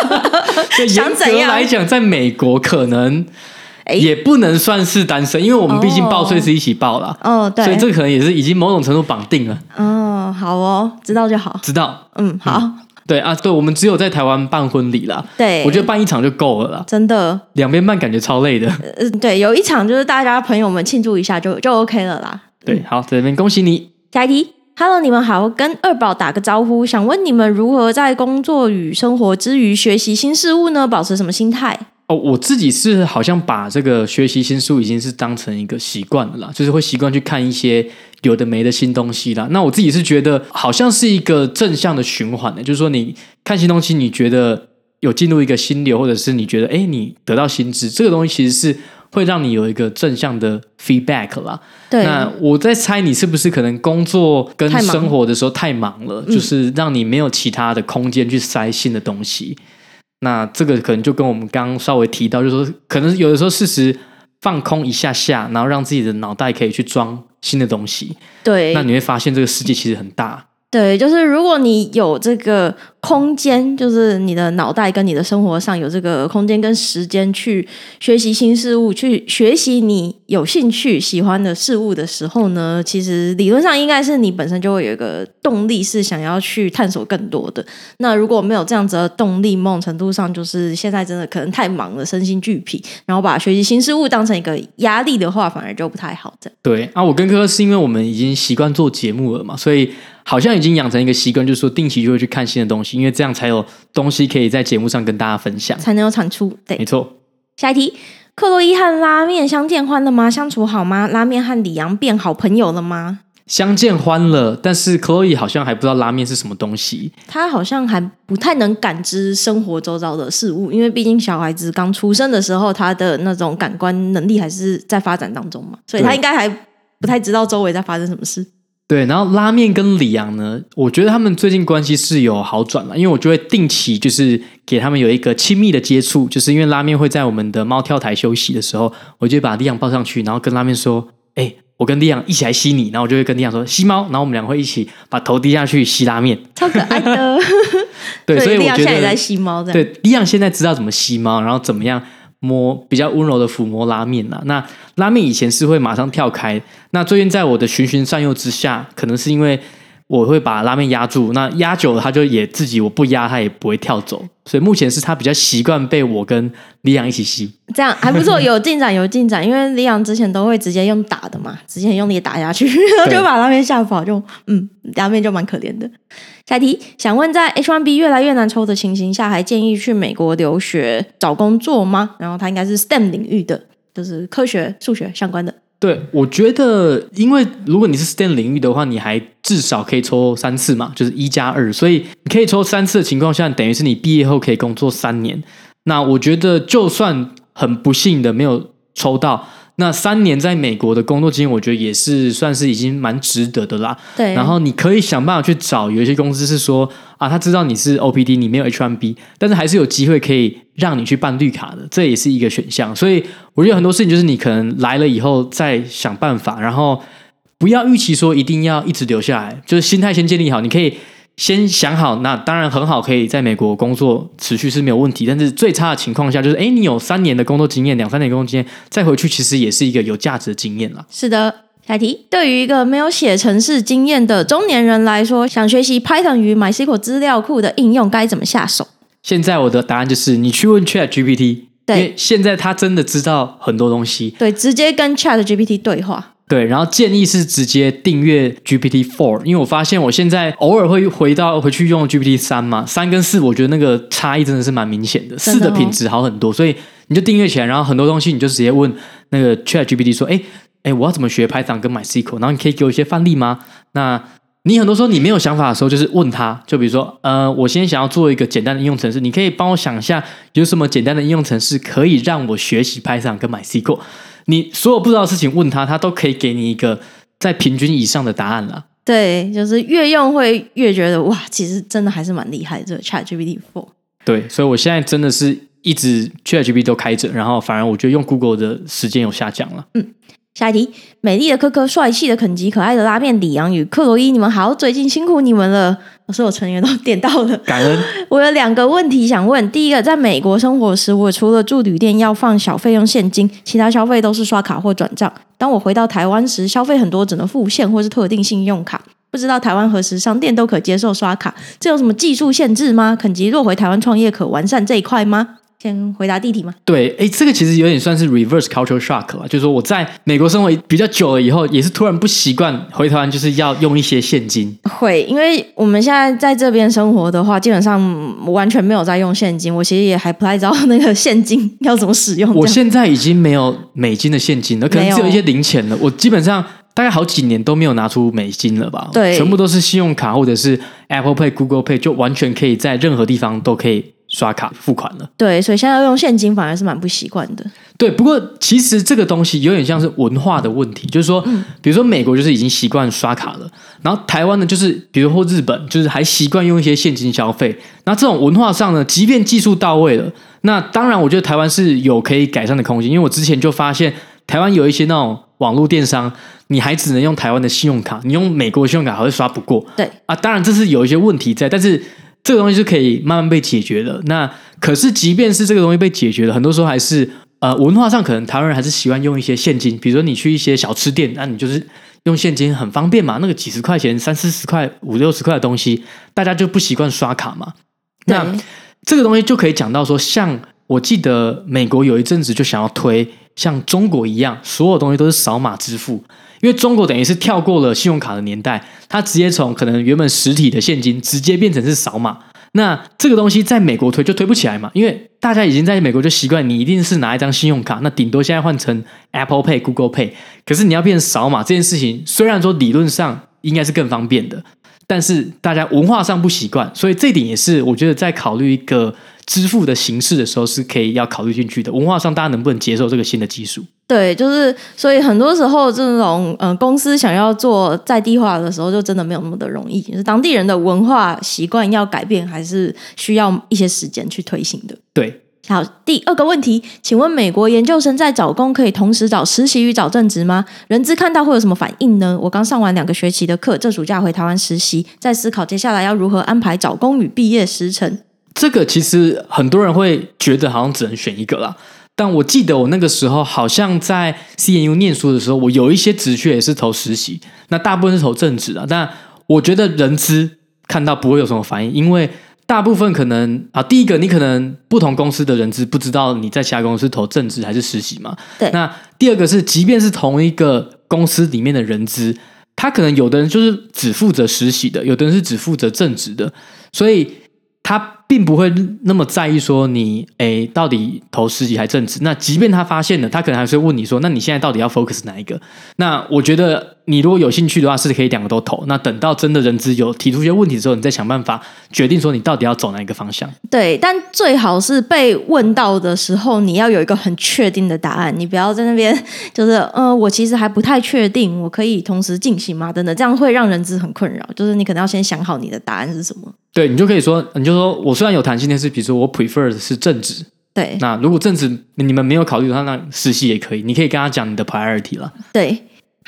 <laughs> 想怎样来讲，在美国可能也不能算是单身，因为我们毕竟报税是一起报了。哦，对，所以这可能也是已经某种程度绑定了。哦，好哦，知道就好。知道，嗯，好。嗯对啊，对，我们只有在台湾办婚礼啦。对，我觉得办一场就够了啦。真的，两边办感觉超累的。嗯，对，有一场就是大家朋友们庆祝一下就就 OK 了啦。对，好，在这边恭喜你。下一题，Hello，你们好，跟二宝打个招呼，想问你们如何在工作与生活之余学习新事物呢？保持什么心态？哦，我自己是好像把这个学习新事物已经是当成一个习惯了啦，就是会习惯去看一些有的没的新东西啦。那我自己是觉得好像是一个正向的循环的，就是说你看新东西，你觉得有进入一个心流，或者是你觉得哎，你得到新知，这个东西其实是会让你有一个正向的 feedback 啦。对，那我在猜你是不是可能工作跟生活的时候太忙了，忙就是让你没有其他的空间去塞新的东西。那这个可能就跟我们刚刚稍微提到，就是说，可能有的时候适时放空一下下，然后让自己的脑袋可以去装新的东西。对，那你会发现这个世界其实很大。对，就是如果你有这个空间，就是你的脑袋跟你的生活上有这个空间跟时间去学习新事物，去学习你有兴趣喜欢的事物的时候呢，其实理论上应该是你本身就会有一个动力，是想要去探索更多的。那如果没有这样子的动力，某种程度上就是现在真的可能太忙了，身心俱疲，然后把学习新事物当成一个压力的话，反而就不太好的。对啊，我跟哥哥是因为我们已经习惯做节目了嘛，所以。好像已经养成一个习惯，就是说定期就会去看新的东西，因为这样才有东西可以在节目上跟大家分享，才能有产出。对，没错。下一题，克洛伊和拉面相见欢了吗？相处好吗？拉面和李阳变好朋友了吗？相见欢了，但是克洛伊好像还不知道拉面是什么东西。他好像还不太能感知生活周遭的事物，因为毕竟小孩子刚出生的时候，他的那种感官能力还是在发展当中嘛，所以他应该还不太知道周围在发生什么事。对，然后拉面跟李阳呢，我觉得他们最近关系是有好转了，因为我就会定期就是给他们有一个亲密的接触，就是因为拉面会在我们的猫跳台休息的时候，我就把李阳抱上去，然后跟拉面说：“哎，我跟李阳一起来吸你。”然后我就会跟李阳说：“吸猫。”然后我们两个会一起把头低下去吸拉面，超可爱的。对，<laughs> 所以我觉得里昂现在也在吸猫，对，李阳现在知道怎么吸猫，然后怎么样。摸比较温柔的抚摸拉面啦，那拉面以前是会马上跳开，那最近在我的循循善诱之下，可能是因为我会把拉面压住，那压久了它就也自己我不压它也不会跳走，所以目前是它比较习惯被我跟李昂一起吸，这样还不错，有进展有进展，因为里昂之前都会直接用打的嘛，直接用力打下去，<laughs> 然后就把拉面吓跑，就嗯拉面就蛮可怜的。下一题，想问在 H1B 越来越难抽的情形下，还建议去美国留学找工作吗？然后他应该是 STEM 领域的，就是科学、数学相关的。对，我觉得，因为如果你是 STEM 领域的话，你还至少可以抽三次嘛，就是一加二，所以你可以抽三次的情况下，等于是你毕业后可以工作三年。那我觉得，就算很不幸的没有抽到。那三年在美国的工作经验，我觉得也是算是已经蛮值得的啦。对，然后你可以想办法去找，有一些公司是说啊，他知道你是 OPD，你没有 H1B，但是还是有机会可以让你去办绿卡的，这也是一个选项。所以我觉得很多事情就是你可能来了以后再想办法，然后不要预期说一定要一直留下来，就是心态先建立好，你可以。先想好，那当然很好，可以在美国工作持续是没有问题。但是最差的情况下，就是哎，你有三年的工作经验，两三年工作经验，再回去其实也是一个有价值的经验了。是的，下一题，对于一个没有写程式经验的中年人来说，想学习 Python 与 MySQL 资料库的应用，该怎么下手？现在我的答案就是，你去问 ChatGPT，对，因为现在他真的知道很多东西，对，直接跟 ChatGPT 对话。对，然后建议是直接订阅 GPT Four，因为我发现我现在偶尔会回到回去用 GPT 三嘛，三跟四，我觉得那个差异真的是蛮明显的，四的品质好很多，所以你就订阅起来，然后很多东西你就直接问那个 Chat GPT 说，哎哎，我要怎么学 Python 跟 MySQL？然后你可以给我一些范例吗？那你很多时候你没有想法的时候，就是问他，就比如说，呃，我现在想要做一个简单的应用程式，你可以帮我想一下有什么简单的应用程式可以让我学习 Python 跟 MySQL？你所有不知道的事情问他，他都可以给你一个在平均以上的答案了。对，就是越用会越觉得哇，其实真的还是蛮厉害的。这个 ChatGPT Four。对，所以我现在真的是一直 ChatGPT 都开着，然后反而我觉得用 Google 的时间有下降了。嗯。下一题，美丽的科科，帅气的肯吉，可爱的拉面里昂与克洛伊，你们好，最近辛苦你们了，所有成员都 <laughs> 点到了，感恩。<laughs> 我有两个问题想问，第一个，在美国生活时，我除了住旅店要放小费用现金，其他消费都是刷卡或转账。当我回到台湾时，消费很多只能付现或是特定信用卡，不知道台湾何时商店都可接受刷卡，这有什么技术限制吗？肯吉若回台湾创业，可完善这一块吗？先回答第一题吗？对，哎，这个其实有点算是 reverse culture shock 了，就是说我在美国生活比较久了以后，也是突然不习惯回台湾就是要用一些现金。会，因为我们现在在这边生活的话，基本上完全没有在用现金。我其实也还不太知道那个现金要怎么使用。我现在已经没有美金的现金了，可能只有一些零钱了。我基本上大概好几年都没有拿出美金了吧？对，全部都是信用卡或者是 Apple Pay、Google Pay，就完全可以在任何地方都可以。刷卡付款了，对，所以现在要用现金反而是蛮不习惯的。对，不过其实这个东西有点像是文化的问题，就是说，嗯、比如说美国就是已经习惯刷卡了，然后台湾呢就是，比如说日本就是还习惯用一些现金消费。那这种文化上呢，即便技术到位了，那当然我觉得台湾是有可以改善的空间，因为我之前就发现台湾有一些那种网络电商，你还只能用台湾的信用卡，你用美国的信用卡还会刷不过。对啊，当然这是有一些问题在，但是。这个东西是可以慢慢被解决的。那可是，即便是这个东西被解决了，很多时候还是呃文化上，可能台湾人还是喜欢用一些现金。比如说，你去一些小吃店，那你就是用现金很方便嘛。那个几十块钱、三四十块、五六十块的东西，大家就不习惯刷卡嘛。那这个东西就可以讲到说，像我记得美国有一阵子就想要推像中国一样，所有东西都是扫码支付。因为中国等于是跳过了信用卡的年代，它直接从可能原本实体的现金直接变成是扫码。那这个东西在美国推就推不起来嘛，因为大家已经在美国就习惯，你一定是拿一张信用卡，那顶多现在换成 Apple Pay、Google Pay。可是你要变成扫码这件事情，虽然说理论上应该是更方便的，但是大家文化上不习惯，所以这点也是我觉得在考虑一个支付的形式的时候是可以要考虑进去的。文化上大家能不能接受这个新的技术？对，就是所以很多时候这种呃公司想要做在地化的时候，就真的没有那么的容易。就是当地人的文化习惯要改变，还是需要一些时间去推行的。对，好，第二个问题，请问美国研究生在找工可以同时找实习与找正职吗？人资看到会有什么反应呢？我刚上完两个学期的课，这暑假回台湾实习，在思考接下来要如何安排找工与毕业时程。这个其实很多人会觉得好像只能选一个啦。但我记得我那个时候好像在 CNU 念书的时候，我有一些职缺也是投实习，那大部分是投正职啊。但我觉得人资看到不会有什么反应，因为大部分可能啊，第一个你可能不同公司的人资不知道你在其他公司投正职还是实习嘛。对。那第二个是，即便是同一个公司里面的人资，他可能有的人就是只负责实习的，有的人是只负责正职的，所以他。并不会那么在意说你诶到底投十几还正职，那即便他发现了，他可能还是会问你说，那你现在到底要 focus 哪一个？那我觉得你如果有兴趣的话，是可以两个都投。那等到真的人资有提出一些问题之后，你再想办法决定说你到底要走哪一个方向。对，但最好是被问到的时候，你要有一个很确定的答案，你不要在那边就是呃，我其实还不太确定，我可以同时进行吗？等等，这样会让人资很困扰。就是你可能要先想好你的答案是什么。对，你就可以说，你就说我虽然有弹性，但是比如说我 prefer 的是正职。对，那如果正职你们没有考虑的话，那实习也可以。你可以跟他讲你的 priority 了。对，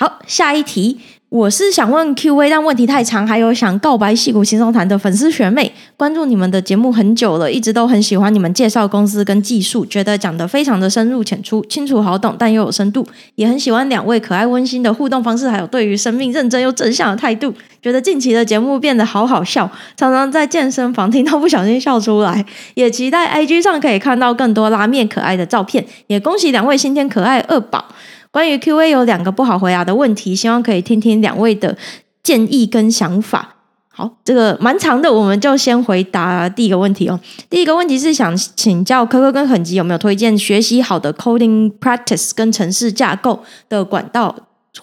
好，下一题。我是想问 Q&A，但问题太长。还有想告白矽谷轻松谈的粉丝学妹，关注你们的节目很久了，一直都很喜欢你们介绍公司跟技术，觉得讲得非常的深入浅出，清楚好懂，但又有深度。也很喜欢两位可爱温馨的互动方式，还有对于生命认真又正向的态度。觉得近期的节目变得好好笑，常常在健身房听到不小心笑出来。也期待 IG 上可以看到更多拉面可爱的照片。也恭喜两位新添可爱二宝。关于 Q&A 有两个不好回答的问题，希望可以听听两位的建议跟想法。好，这个蛮长的，我们就先回答第一个问题哦。第一个问题是想请教柯柯跟很吉有没有推荐学习好的 coding practice 跟城市架构的管道，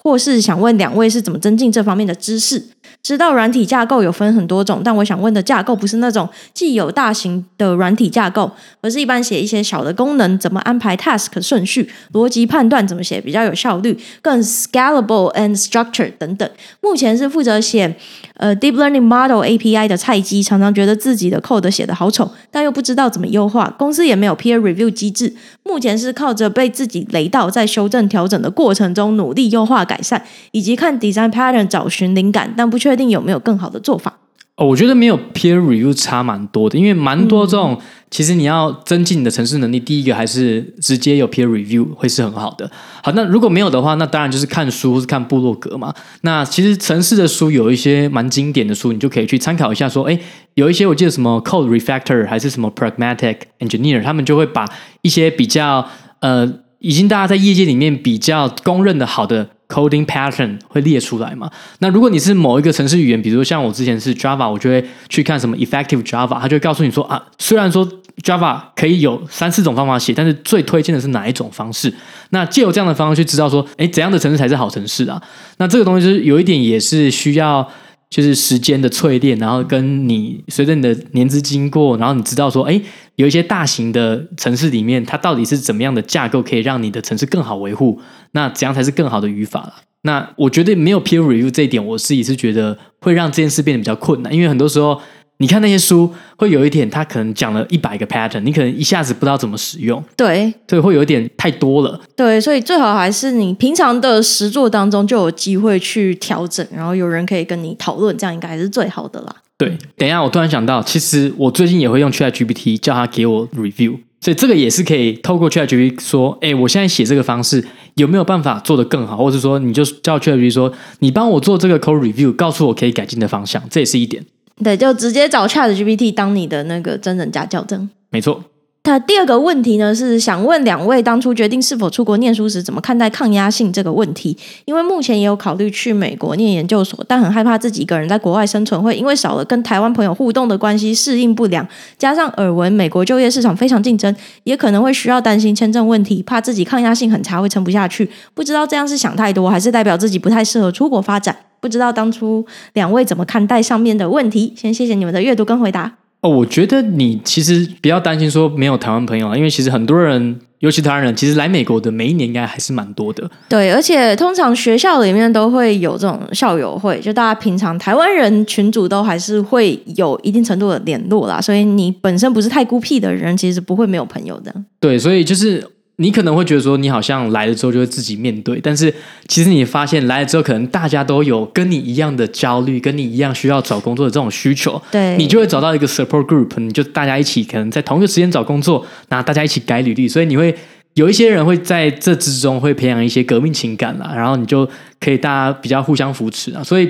或是想问两位是怎么增进这方面的知识。知道软体架构有分很多种，但我想问的架构不是那种既有大型的软体架构，而是一般写一些小的功能，怎么安排 task 顺序，逻辑判断怎么写比较有效率，更 scalable and structured 等等。目前是负责写呃 deep learning model API 的菜鸡，常常觉得自己的 code 写得好丑，但又不知道怎么优化。公司也没有 peer review 机制，目前是靠着被自己雷到，在修正调整的过程中努力优化改善，以及看 design pattern 找寻灵感，但不确定有没有更好的做法？哦，我觉得没有 peer review 差蛮多的，因为蛮多这种，嗯、其实你要增进你的城市能力，第一个还是直接有 peer review 会是很好的。好，那如果没有的话，那当然就是看书或是看部落格嘛。那其实城市的书有一些蛮经典的书，你就可以去参考一下。说，哎，有一些我记得什么 Code Refactor 还是什么 Pragmatic Engineer，他们就会把一些比较呃，已经大家在业界里面比较公认的好的。Coding pattern 会列出来嘛？那如果你是某一个程式语言，比如说像我之前是 Java，我就会去看什么 Effective Java，它就会告诉你说啊，虽然说 Java 可以有三四种方法写，但是最推荐的是哪一种方式？那借由这样的方式去知道说，哎，怎样的程式才是好程式啊？那这个东西就是有一点也是需要。就是时间的淬炼，然后跟你随着你的年资经过，然后你知道说，哎，有一些大型的城市里面，它到底是怎么样的架构可以让你的城市更好维护？那怎样才是更好的语法了？那我觉得没有 peer review 这一点，我自己是觉得会让这件事变得比较困难，因为很多时候。你看那些书，会有一点，他可能讲了一百个 pattern，你可能一下子不知道怎么使用。对，所以会有一点太多了。对，所以最好还是你平常的实作当中就有机会去调整，然后有人可以跟你讨论，这样应该还是最好的啦。对，等一下，我突然想到，其实我最近也会用 ChatGPT 叫他给我 review，所以这个也是可以透过 ChatGPT 说，哎，我现在写这个方式有没有办法做得更好，或者说你就叫 ChatGPT 说，你帮我做这个 code review，告诉我可以改进的方向，这也是一点。对，就直接找 ChatGPT 当你的那个真人假校正。没错。他第二个问题呢，是想问两位当初决定是否出国念书时，怎么看待抗压性这个问题？因为目前也有考虑去美国念研究所，但很害怕自己一个人在国外生存会因为少了跟台湾朋友互动的关系适应不良，加上耳闻美国就业市场非常竞争，也可能会需要担心签证问题，怕自己抗压性很差会撑不下去。不知道这样是想太多，还是代表自己不太适合出国发展？不知道当初两位怎么看待上面的问题？先谢谢你们的阅读跟回答。哦，我觉得你其实不要担心说没有台湾朋友啊，因为其实很多人。尤其台湾人，其实来美国的每一年应该还是蛮多的。对，而且通常学校里面都会有这种校友会，就大家平常台湾人群组都还是会有一定程度的联络啦。所以你本身不是太孤僻的人，其实不会没有朋友的。对，所以就是。你可能会觉得说，你好像来了之后就会自己面对，但是其实你发现来了之后，可能大家都有跟你一样的焦虑，跟你一样需要找工作的这种需求，对，你就会找到一个 support group，你就大家一起可能在同一个时间找工作，那大家一起改履历，所以你会有一些人会在这之中会培养一些革命情感啦，然后你就可以大家比较互相扶持啊，所以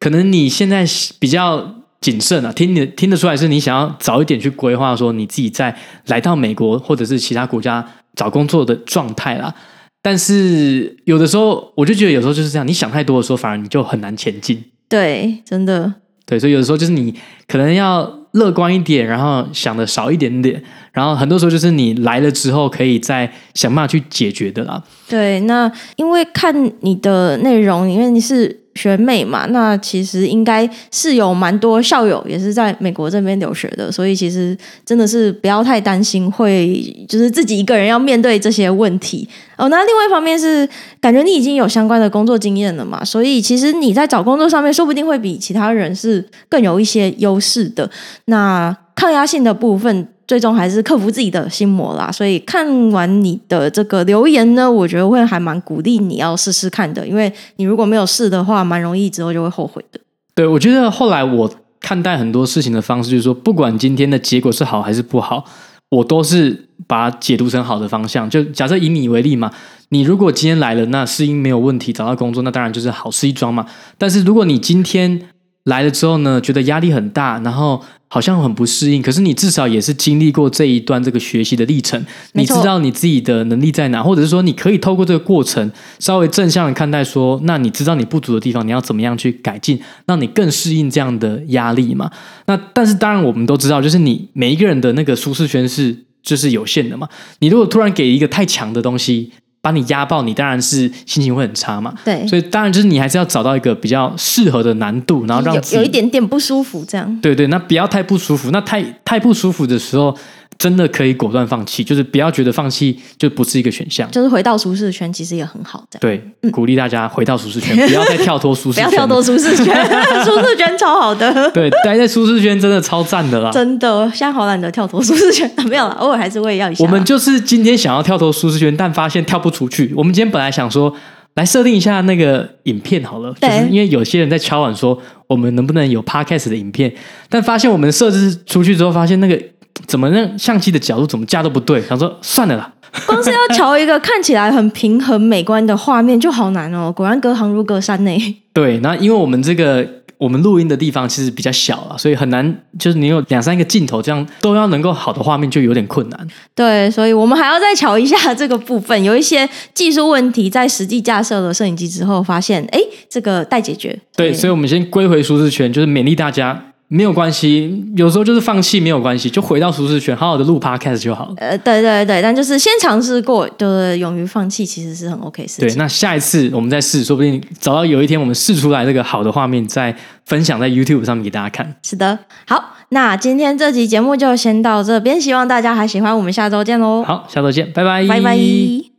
可能你现在比较谨慎啊，听你听得出来是你想要早一点去规划说你自己在来到美国或者是其他国家。找工作的状态啦，但是有的时候我就觉得有时候就是这样，你想太多的时候，反而你就很难前进。对，真的。对，所以有的时候就是你可能要乐观一点，然后想的少一点点，然后很多时候就是你来了之后可以再想办法去解决的啦。对，那因为看你的内容，因为你是。学妹嘛，那其实应该是有蛮多校友也是在美国这边留学的，所以其实真的是不要太担心，会就是自己一个人要面对这些问题哦。那另外一方面是感觉你已经有相关的工作经验了嘛，所以其实你在找工作上面说不定会比其他人是更有一些优势的。那抗压性的部分。最终还是克服自己的心魔啦，所以看完你的这个留言呢，我觉得会还蛮鼓励你要试试看的，因为你如果没有试的话，蛮容易之后就会后悔的。对，我觉得后来我看待很多事情的方式，就是说，不管今天的结果是好还是不好，我都是把它解读成好的方向。就假设以你为例嘛，你如果今天来了，那适应没有问题，找到工作，那当然就是好事一桩嘛。但是如果你今天来了之后呢，觉得压力很大，然后好像很不适应。可是你至少也是经历过这一段这个学习的历程，你知道你自己的能力在哪，或者是说你可以透过这个过程稍微正向的看待说，说那你知道你不足的地方，你要怎么样去改进，让你更适应这样的压力嘛？那但是当然我们都知道，就是你每一个人的那个舒适圈是就是有限的嘛。你如果突然给一个太强的东西，把你压爆，你当然是心情会很差嘛。对，所以当然就是你还是要找到一个比较适合的难度，然后让有有一点点不舒服这样。对对，那不要太不舒服，那太太不舒服的时候。真的可以果断放弃，就是不要觉得放弃就不是一个选项，就是回到舒适圈，其实也很好。对，鼓励大家回到舒适圈，<laughs> 不要再跳脱舒适圈，不要跳脱舒适圈，<laughs> 舒适圈超好的。对，待在舒适圈真的超赞的啦，真的，现在好懒得跳脱舒适圈，没有了，偶尔还是会要一下。我们就是今天想要跳脱舒适圈，但发现跳不出去。我们今天本来想说来设定一下那个影片好了，对，就是因为有些人在敲碗说我们能不能有 podcast 的影片，但发现我们设置出去之后，发现那个。怎么那相机的角度怎么架都不对？想说算了啦，光是要调一个看起来很平衡美观的画面就好难哦。果然隔行如隔山呢。<laughs> 对，那因为我们这个我们录音的地方其实比较小啊，所以很难，就是你有两三个镜头这样都要能够好的画面就有点困难。对，所以我们还要再调一下这个部分，有一些技术问题，在实际架设了摄影机之后，发现哎，这个待解决。对，所以我们先归回舒适圈，就是勉励大家。没有关系，有时候就是放弃没有关系，就回到舒适圈，好好的录 podcast 就好了。呃，对对对，但就是先尝试过，就是勇于放弃，其实是很 OK 的事情。对，那下一次我们再试，说不定找到有一天我们试出来这个好的画面，再分享在 YouTube 上面给大家看。是的，好，那今天这集节目就先到这边，希望大家还喜欢，我们下周见喽。好，下周见，拜拜，拜拜。